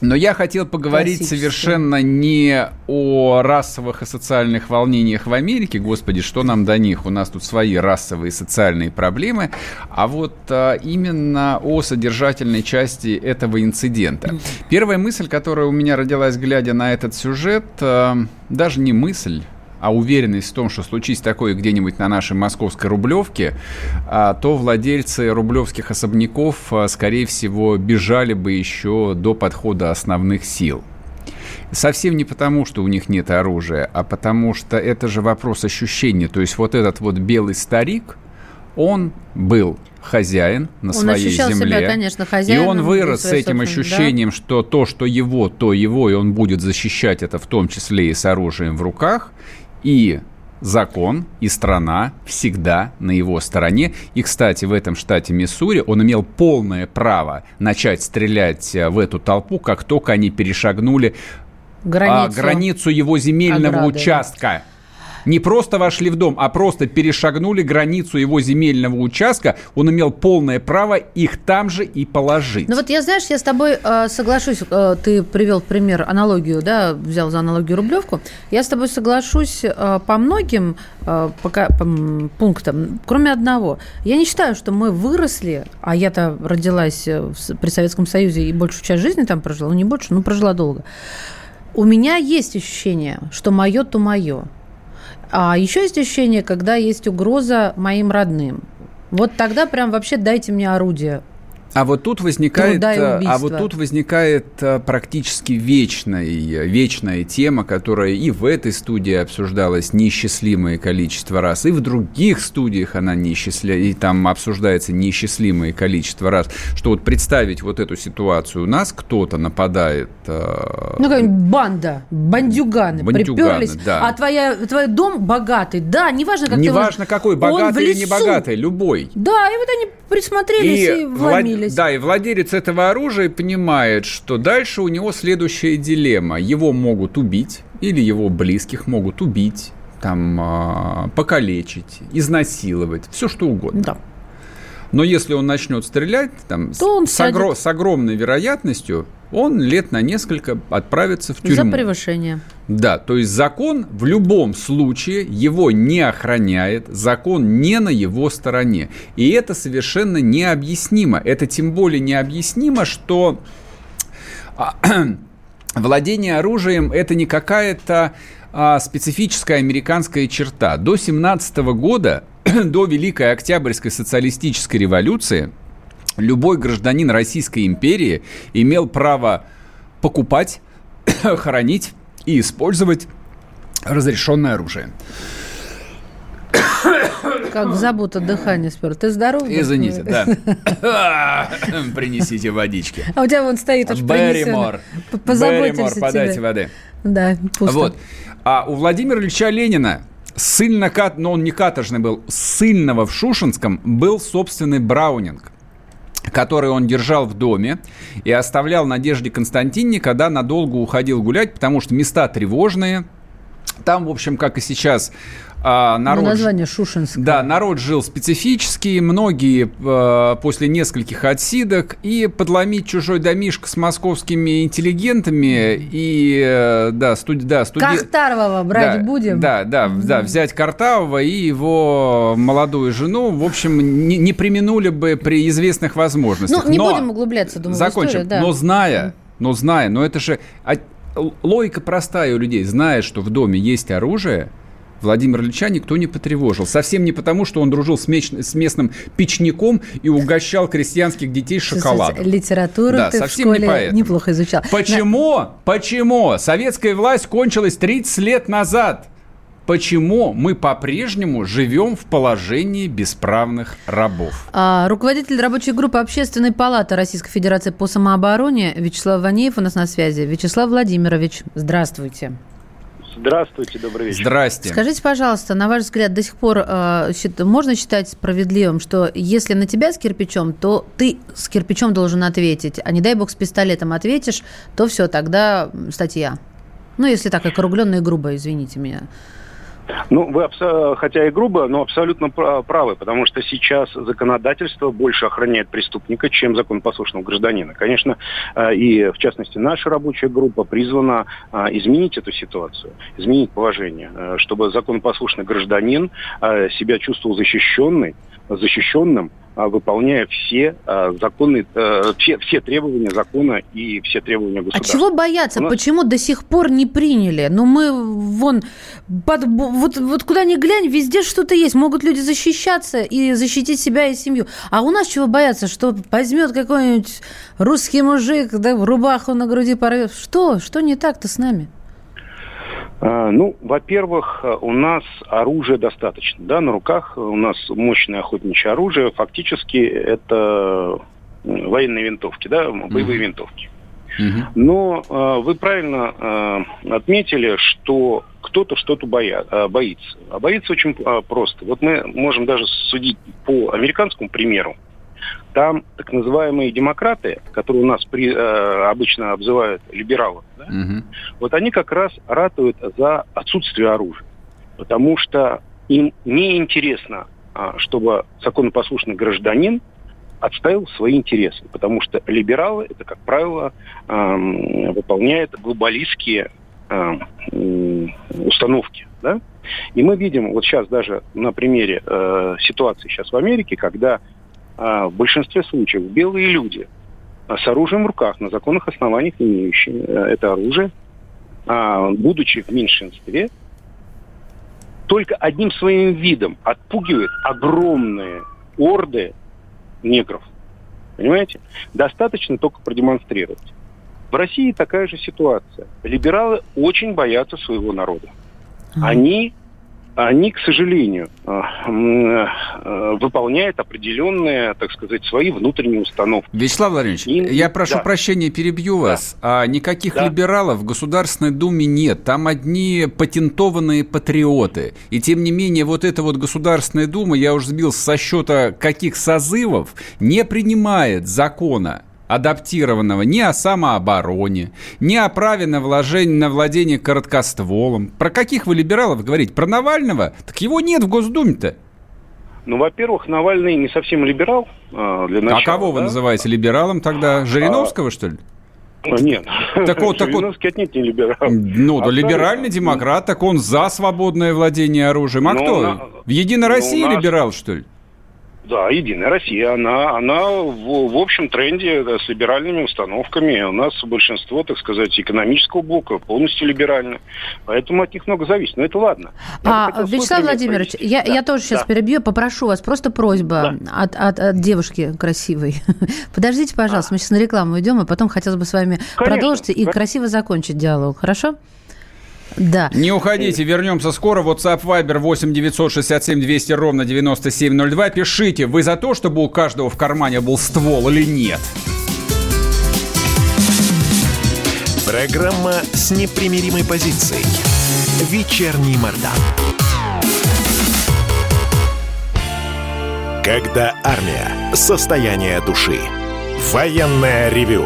Но я хотел поговорить совершенно не о расовых и социальных волнениях в Америке, господи, что нам до них, у нас тут свои расовые и социальные проблемы, а вот а, именно о содержательной части этого инцидента. Первая мысль, которая у меня родилась, глядя на этот сюжет, а, даже не мысль, а уверенность в том, что случись такое где-нибудь на нашей московской Рублевке, а, то владельцы рублевских особняков, а, скорее всего, бежали бы еще до подхода основных сил. Совсем не потому, что у них нет оружия, а потому что это же вопрос ощущения. То есть вот этот вот белый старик, он был хозяин на он своей земле. себя, конечно, И хозяином. он вырос с этим ощущением, что то, что его, то его, и он будет защищать это в том числе и с оружием в руках. И закон и страна всегда на его стороне. И, кстати, в этом штате Миссури он имел полное право начать стрелять э, в эту толпу, как только они перешагнули а, Границу. границу его земельного Ограды. участка. Не просто вошли в дом, а просто перешагнули границу его земельного участка. Он имел полное право их там же и положить. Ну вот я, знаешь, я с тобой э, соглашусь, э, ты привел пример аналогию, да, взял за аналогию Рублевку. Я с тобой соглашусь э, по многим э, пока, по, пунктам, кроме одного. Я не считаю, что мы выросли, а я-то родилась э, в при Советском Союзе и большую часть жизни там прожила, ну не больше, ну прожила долго. У меня есть ощущение, что мое, то мое. А еще есть ощущение, когда есть угроза моим родным. Вот тогда прям вообще дайте мне орудие. А вот тут возникает, и а вот тут возникает э, практически вечная, вечная тема, которая и в этой студии обсуждалась неисчислимое количество раз, и в других студиях она неисчисля... и там обсуждается неисчислимое количество раз, что вот представить вот эту ситуацию, у нас кто-то нападает... э, Ну, какая-нибудь банда, бандюганы, Бандюганы, приперлись. да. А твоя, твой дом богатый. Да, неважно, как ты Неважно какой, богатый или не лесу. богатый, любой. Да, и вот они присмотрелись и, влад- вломились. Да, и владелец этого оружия понимает, что дальше у него следующая дилемма. Его могут убить, или его близких могут убить, там, а, покалечить, изнасиловать, все что угодно. Да. Но если он начнет стрелять, там, с- То он с, огро- сядет. с огромной вероятностью, он лет на несколько отправится в За тюрьму. превышение. Да, то есть закон в любом случае его не охраняет, закон не на его стороне. И это совершенно необъяснимо. Это тем более необъяснимо, что а, <clears throat> владение оружием это не какая-то а, специфическая американская черта. До 17 года, <clears throat> до Великой Октябрьской социалистической революции, любой гражданин Российской империи имел право покупать, <clears throat> хранить и использовать разрешенное оружие. Как забуто дыхание спер. Ты здоров? Извините, да. <laughs> <clears throat> Принесите водички. А у тебя вон стоит уж Берримор. принесено. П- Позаботились Берримор, подайте воды. Да, пусто. Вот. А у Владимира Ильича Ленина ссыльно кат, но он не каторжный был, ссыльного в Шушинском был собственный Браунинг который он держал в доме и оставлял Надежде Константине, когда надолго уходил гулять, потому что места тревожные. Там, в общем, как и сейчас, а, Ну, народ... название Шушинск. Да, народ жил специфически, многие э, после нескольких отсидок, и подломить чужой домишко с московскими интеллигентами и, э, да, студ... да, студи... Кахтарова брать да, будем? Да, да, да, взять Картавого и его молодую жену, в общем, не, не применули бы при известных возможностях. Ну, не Но- будем углубляться, думаю, Закончим. историю, да. Но зная, но зная, но это же а, логика простая у людей, зная, что в доме есть оружие, Владимира Ильича никто не потревожил. Совсем не потому, что он дружил с, меч- с местным печником и угощал крестьянских детей шоколадом. Литературу Да, ты в совсем не школе поэтому. неплохо изучал. Почему? Почему? Советская власть кончилась 30 лет назад. Почему мы по-прежнему живем в положении бесправных рабов? А, руководитель рабочей группы Общественной палаты Российской Федерации по самообороне Вячеслав Ванеев у нас на связи. Вячеслав Владимирович, здравствуйте. Здравствуйте, добрый вечер. Здрасте. Скажите, пожалуйста, на ваш взгляд, до сих пор э, можно считать справедливым, что если на тебя с кирпичом, то ты с кирпичом должен ответить, а не дай бог с пистолетом ответишь, то все, тогда статья. Ну, если так округленно и грубо, извините меня. Ну, вы, хотя и грубо, но абсолютно пра- правы, потому что сейчас законодательство больше охраняет преступника, чем законопослушного гражданина. Конечно, э, и в частности наша рабочая группа призвана э, изменить эту ситуацию, изменить положение, э, чтобы законопослушный гражданин себя чувствовал защищенный, защищенным, э, выполняя все э, законы, э, все, все требования закона и все требования А государства. чего бояться? У нас- Почему до сих пор не приняли? Ну, мы вон, под- вот, вот куда ни глянь, везде что-то есть. Могут люди защищаться и защитить себя и семью. А у нас чего бояться? Что возьмет какой-нибудь русский мужик, да, в рубаху на груди порвет? Что? Что не так-то с нами? А, Ну, во-первых, э, у нас оружия достаточно. Да, на руках у нас мощное охотничье оружие. Фактически это военные винтовки, да, боевые винтовки. Но э, вы правильно э, отметили, что кто-то что-то боя- боится. А боится очень э, просто. Вот мы можем даже судить по американскому примеру. Там так называемые демократы, которые у нас при, э, обычно обзывают либералов, да, вот они как раз ратуют за отсутствие оружия. Потому что им не интересно, а, чтобы законопослушный гражданин отстаивал свои интересы. Потому что либералы, это, как правило, ам, выполняют глобалистские м, установки. Да? И мы видим вот сейчас даже на примере э, ситуации сейчас в Америке, когда а, в большинстве случаев белые люди а, с оружием в руках, на законных основаниях имеющие э, это оружие, а, будучи в меньшинстве, только одним своим видом отпугивает огромные орды негров. Понимаете? Достаточно только продемонстрировать. В России такая же ситуация. Либералы очень боятся своего народа. Они они, к сожалению, э, э, выполняют определенные, так сказать, свои внутренние установки. Вячеслав Владимирович, И, я прошу да. прощения, перебью да. вас. А никаких да. либералов в Государственной Думе нет. Там одни патентованные патриоты. И тем не менее, вот эта вот Государственная Дума, я уже сбил со счета каких созывов, не принимает закона адаптированного ни о самообороне, ни о праве на, вложение, на владение короткостволом. Про каких вы либералов говорите? Про Навального? Так его нет в Госдуме-то. Ну, во-первых, Навальный не совсем либерал. Э, для начала, а кого да? вы называете либералом тогда? Жириновского, а... что ли? Нет. Так вот, так вот, отнюдь не либерал. Ну, да, либеральный демократ, так он за свободное владение оружием. А ну, кто? На... В Единой ну, России либерал, что ли? Да, Единая Россия, она, она в, в общем тренде да, с либеральными установками. У нас большинство, так сказать, экономического блока полностью либерально. Поэтому от них много зависит. Но это ладно. Я а, Вячеслав Владимирович, я, да. я тоже сейчас да. перебью, попрошу вас, просто просьба да. от, от, от девушки красивой. <laughs> Подождите, пожалуйста, а. мы сейчас на рекламу идем, и потом хотелось бы с вами Конечно. продолжить и красиво закончить диалог. Хорошо? Да. Не уходите, вернемся скоро. WhatsApp Viber 8 967 200 ровно 9702. Пишите, вы за то, чтобы у каждого в кармане был ствол или нет? Программа с непримиримой позицией. Вечерний Мордан. Когда армия. Состояние души. Военное ревю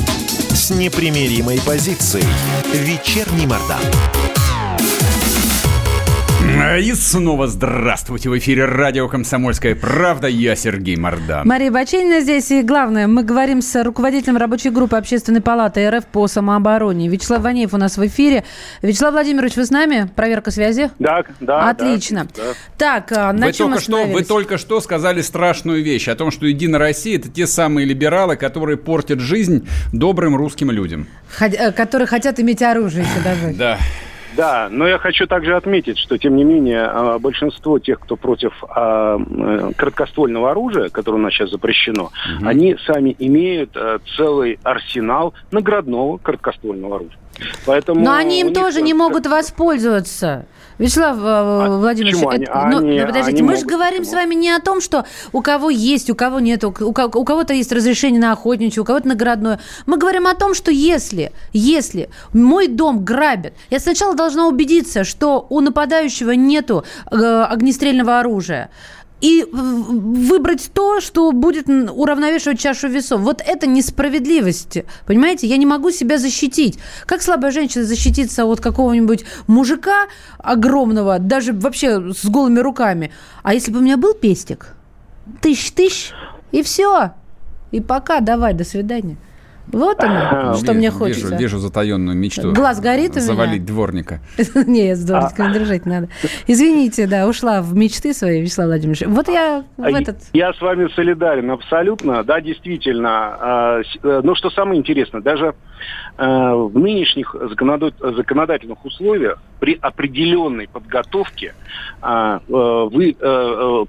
непримиримой позицией. Вечерний Мордан. И снова здравствуйте. В эфире радио «Комсомольская правда». Я Сергей Мордан. Мария Баченина здесь. И главное, мы говорим с руководителем рабочей группы Общественной палаты РФ по самообороне. Вячеслав Ванеев у нас в эфире. Вячеслав Владимирович, вы с нами? Проверка связи? Да, да. Отлично. Да, Так, а, на вы чем только что, Вы только что сказали страшную вещь о том, что Единая Россия – это те самые либералы, которые портят жизнь добрым русским людям. Э, которые хотят иметь оружие еще добавить. Да. Да, но я хочу также отметить, что, тем не менее, а, большинство тех, кто против а, короткоствольного оружия, которое у нас сейчас запрещено, угу. они сами имеют а, целый арсенал наградного короткоствольного оружия. Поэтому Но они им тоже не могут воспользоваться. Вячеслав э, а Владимирович, это, они, ну, они, ну, подождите, они мы же говорим с вами не о том, что у кого есть, у кого нет, у, у кого-то есть разрешение на охотничье, у кого-то наградное. Мы говорим о том, что если, если мой дом грабят, я сначала должна убедиться, что у нападающего нету э, огнестрельного оружия и выбрать то, что будет уравновешивать чашу весов. Вот это несправедливость. Понимаете? Я не могу себя защитить. Как слабая женщина защититься от какого-нибудь мужика огромного, даже вообще с голыми руками? А если бы у меня был пестик? Тысяч-тысяч, и все. И пока, давай, до свидания. Вот оно, что мне хочется. Вижу, вижу затаенную мечту. Глаз горит у меня? Завалить дворника. <laughs> Нет, с дворником держать надо. Извините, да, ушла в мечты свои, Вячеслав Владимирович. Вот я в этот... Я с вами солидарен абсолютно. Да, действительно. А, э, но что самое интересное, даже э, в нынешних законодательных условиях при определенной подготовке а, э, вы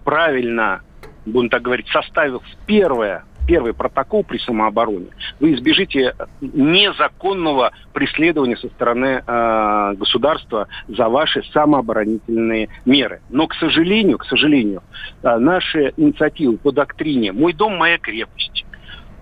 правильно, будем так говорить, составив первое первый протокол при самообороне, вы избежите незаконного преследования со стороны э, государства за ваши самооборонительные меры. Но, к сожалению, к сожалению, э, наши инициативы по доктрине «Мой дом – моя крепость»,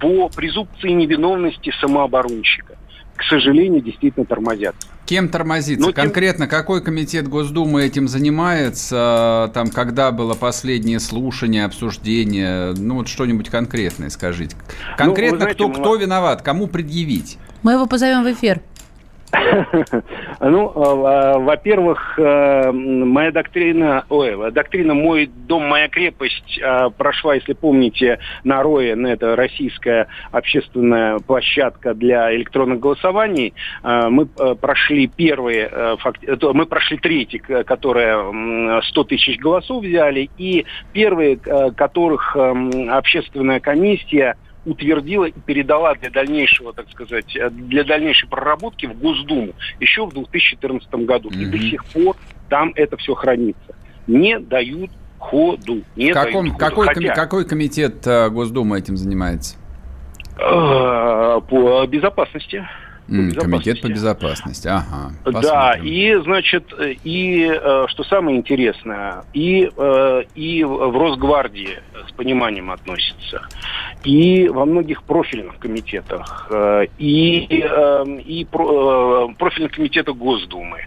по презумпции невиновности самооборонщика, к сожалению, действительно тормозятся. Кем тормозится? Ну, тем- Конкретно какой комитет Госдумы этим занимается? Там, когда было последнее слушание, обсуждение? Ну, вот что-нибудь конкретное скажите. Конкретно знаете, кто, мы- кто виноват? Кому предъявить? Мы его позовем в эфир. <laughs> Ну, э, э, во-первых, э, моя доктрина, ой, доктрина «Мой дом, моя крепость» э, прошла, если помните, на РОЕ, на это российская общественная площадка для электронных голосований. Э, Мы э, прошли первые, мы прошли третий, к- которая м, 100 тысяч голосов взяли, и первые, которых м, общественная комиссия утвердила и передала для дальнейшего, так сказать, э, для дальнейшей проработки в Госдуму еще в 2014 году. И до сих пор там это все хранится. Не дают ходу. Не каком- дают ходу. какой, коми- Хотя, какой комитет э, Госдумы этим занимается? э, по безопасности. Комитет по безопасности. Ага. Да, посмотрим. и, значит, и, э, что самое интересное, и, э, и в Росгвардии с пониманием относится, и во многих профильных комитетах, э, и, э, и про- профильных комитетах Госдумы,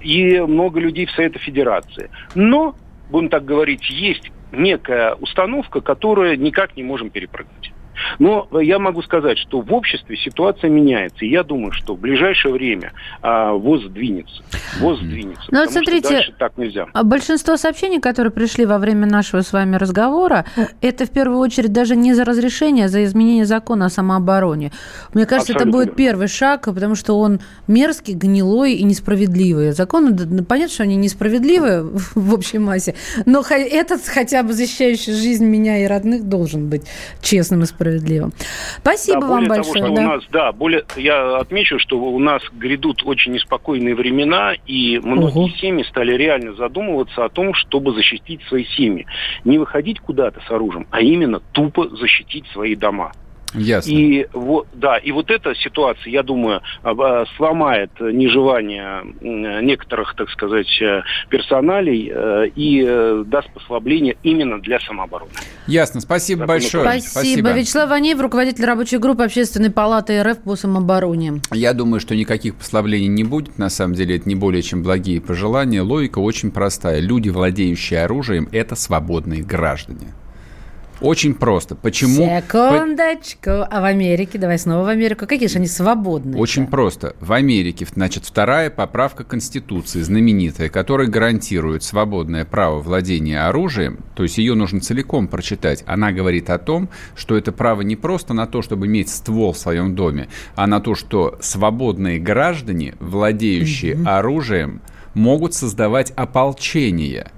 и много людей в Совете Федерации. Но, будем так говорить, есть некая установка, которую никак не можем перепрыгнуть. Но я могу сказать, что в обществе ситуация меняется. И я думаю, что в ближайшее время а, ВОЗ сдвинется. ВОЗ сдвинется. Ну, вот смотрите, так нельзя. А Большинство сообщений, которые пришли во время нашего с вами разговора, это в первую очередь даже не за разрешение, а за изменение закона о самообороне. Мне кажется, это Абсолютно будет верно. первый шаг, потому что он мерзкий, гнилой и несправедливый. Законы, понятно, что они несправедливы <laughs> в общей массе, но этот, хотя бы защищающий жизнь меня и родных, должен быть честным и справедливым. Спасибо Да, вам более большое. Того, что да. у нас, да, более, я отмечу, что у нас грядут очень неспокойные времена, и многие Ого. семьи стали реально задумываться о том, чтобы защитить свои семьи. Не выходить куда-то с оружием, а именно тупо защитить свои дома. Ясно. И вот, да, и вот эта ситуация, я думаю, а, сломает нежелание некоторых, так сказать, э, персоналей э, и э, даст послабление именно для самообороны. Ясно. Спасибо большое. Спасибо. Вячеслав Ванеев, руководитель рабочей группы Общественной палаты РФ по самообороне. Я думаю, что никаких послаблений не будет. На самом деле это не более чем благие пожелания. Логика очень простая. Люди, владеющие оружием, это свободные граждане. Очень просто. Почему? Секундочку. А в Америке? Давай снова в Америку. Какие же они свободные? Очень просто. В Америке, значит, вторая поправка Конституции, знаменитая, которая гарантирует свободное право владения оружием, то есть ее нужно целиком прочитать, она говорит о том, что это право не просто на то, чтобы иметь ствол в своем доме, а на то, что свободные граждане, владеющие оружием, могут создавать ополчение.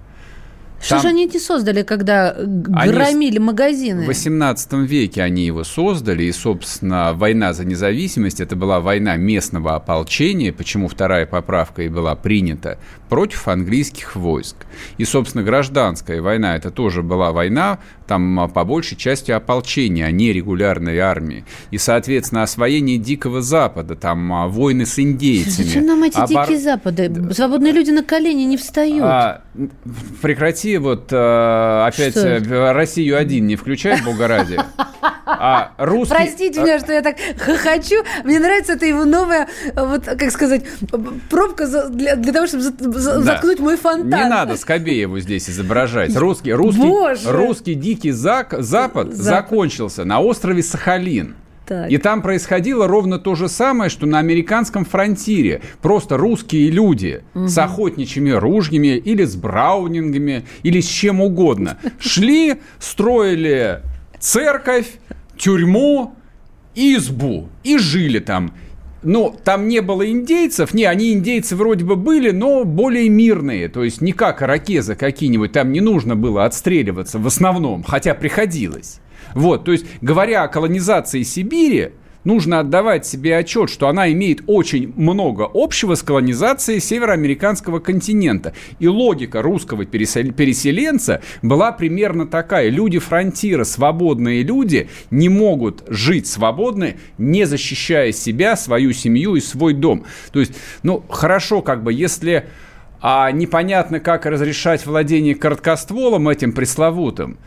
Что Там- же они эти создали, когда э, Они громили магазины? В 18 веке они его создали, и, собственно, война за независимость, это была война местного ополчения, почему вторая поправка и была принята, против английских войск. И, собственно, гражданская война, это тоже была война, там, а, по большей части ополчения, а не регулярной армии. И, соответственно, освоение Дикого Запада, там, а, войны с индейцами. Зачем нам эти обор- дикие запады? Свободные люди на колени не встают. а, прекрати вот э, опять Что? э, Россию один не включай, Бога ради. А русский... Простите меня, что я так хохочу. Мне нравится это его новая, вот как сказать, пробка для, для того, чтобы за- за- Да. заткнуть мой фонтан. Не надо Скобееву здесь изображать. Русский, русский, Боже! русский дикий зак- запад, Запад. закончился на острове Сахалин. Так. И там происходило ровно то же самое, что на американском фронтире. Просто русские люди с охотничьими ружьями или с браунингами, или с чем угодно <laughs> шли, строили церковь, тюрьму, избу и жили там. Ну, там не было индейцев, не, они индейцы вроде бы были, но более мирные, то есть не как иракезы какие-нибудь, там не нужно было отстреливаться в основном, хотя приходилось. Вот, то есть, говоря о колонизации Сибири, нужно отдавать себе отчет, что она имеет очень много общего с колонизацией североамериканского континента. И логика русского пересел- переселенца была примерно такая. Люди фронтира, свободные люди, не могут жить свободно, не защищая себя, свою семью и свой дом. То есть, ну, хорошо, как бы, если а, непонятно, как разрешать владение короткостволом этим пресловутым,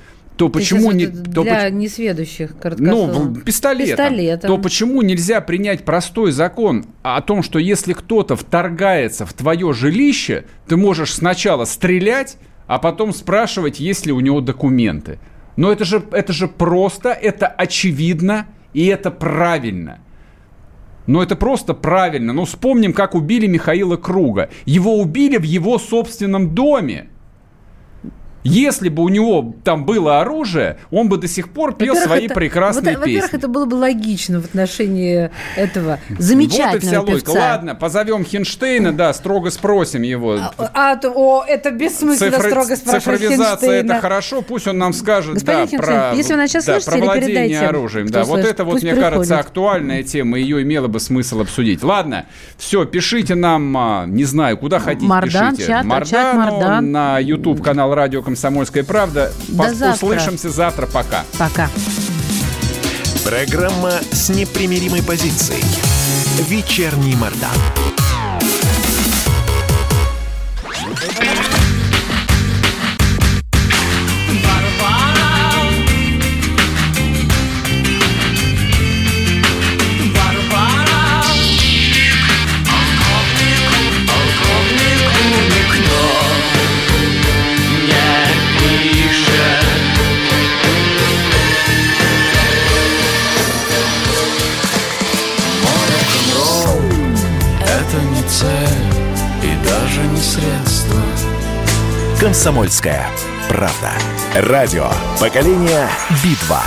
то почему Ты не... сейчас вот то для поч- несведущих ну, пистолетом, Пистолетом. то почему нельзя принять простой закон о том, что если кто-то вторгается в твое жилище, ты можешь сначала стрелять, а потом спрашивать, есть ли у него документы. Но это же, это же просто, это очевидно и это правильно. Но это просто правильно. Ну, вспомним, как убили Михаила Круга. Его убили в его собственном доме. Если бы у него там было оружие, он бы до сих пор пел Во-первых, свои это- прекрасные вот, Во-первых, песни. это было бы логично в отношении этого Вот и вся замечательного логика. певца. Ладно, позовем Хинштейна, да, строго спросим его. А, то- о, это бессмысленно Цифра- строго спрашивать Цифровизация Хинштейна. это хорошо, пусть он нам скажет Господин да, Хинштейн, про, если вы нас сейчас да, слышите, про владение оружием. Да, вот слышит, это вот, мне кажется, приходит. актуальная тема, ее имело бы смысл обсудить. Ладно, все, пишите нам, а, не знаю, куда хотите, Мардан, пишите. чат, Мардану, чат, Мардан. на YouTube канал Радио Комсомольская правда. До Пос- завтра. Услышимся завтра, пока. Пока. Программа с непримиримой позицией. Вечерний Мордан. Комсомольская правда. Радио. Поколение Битва.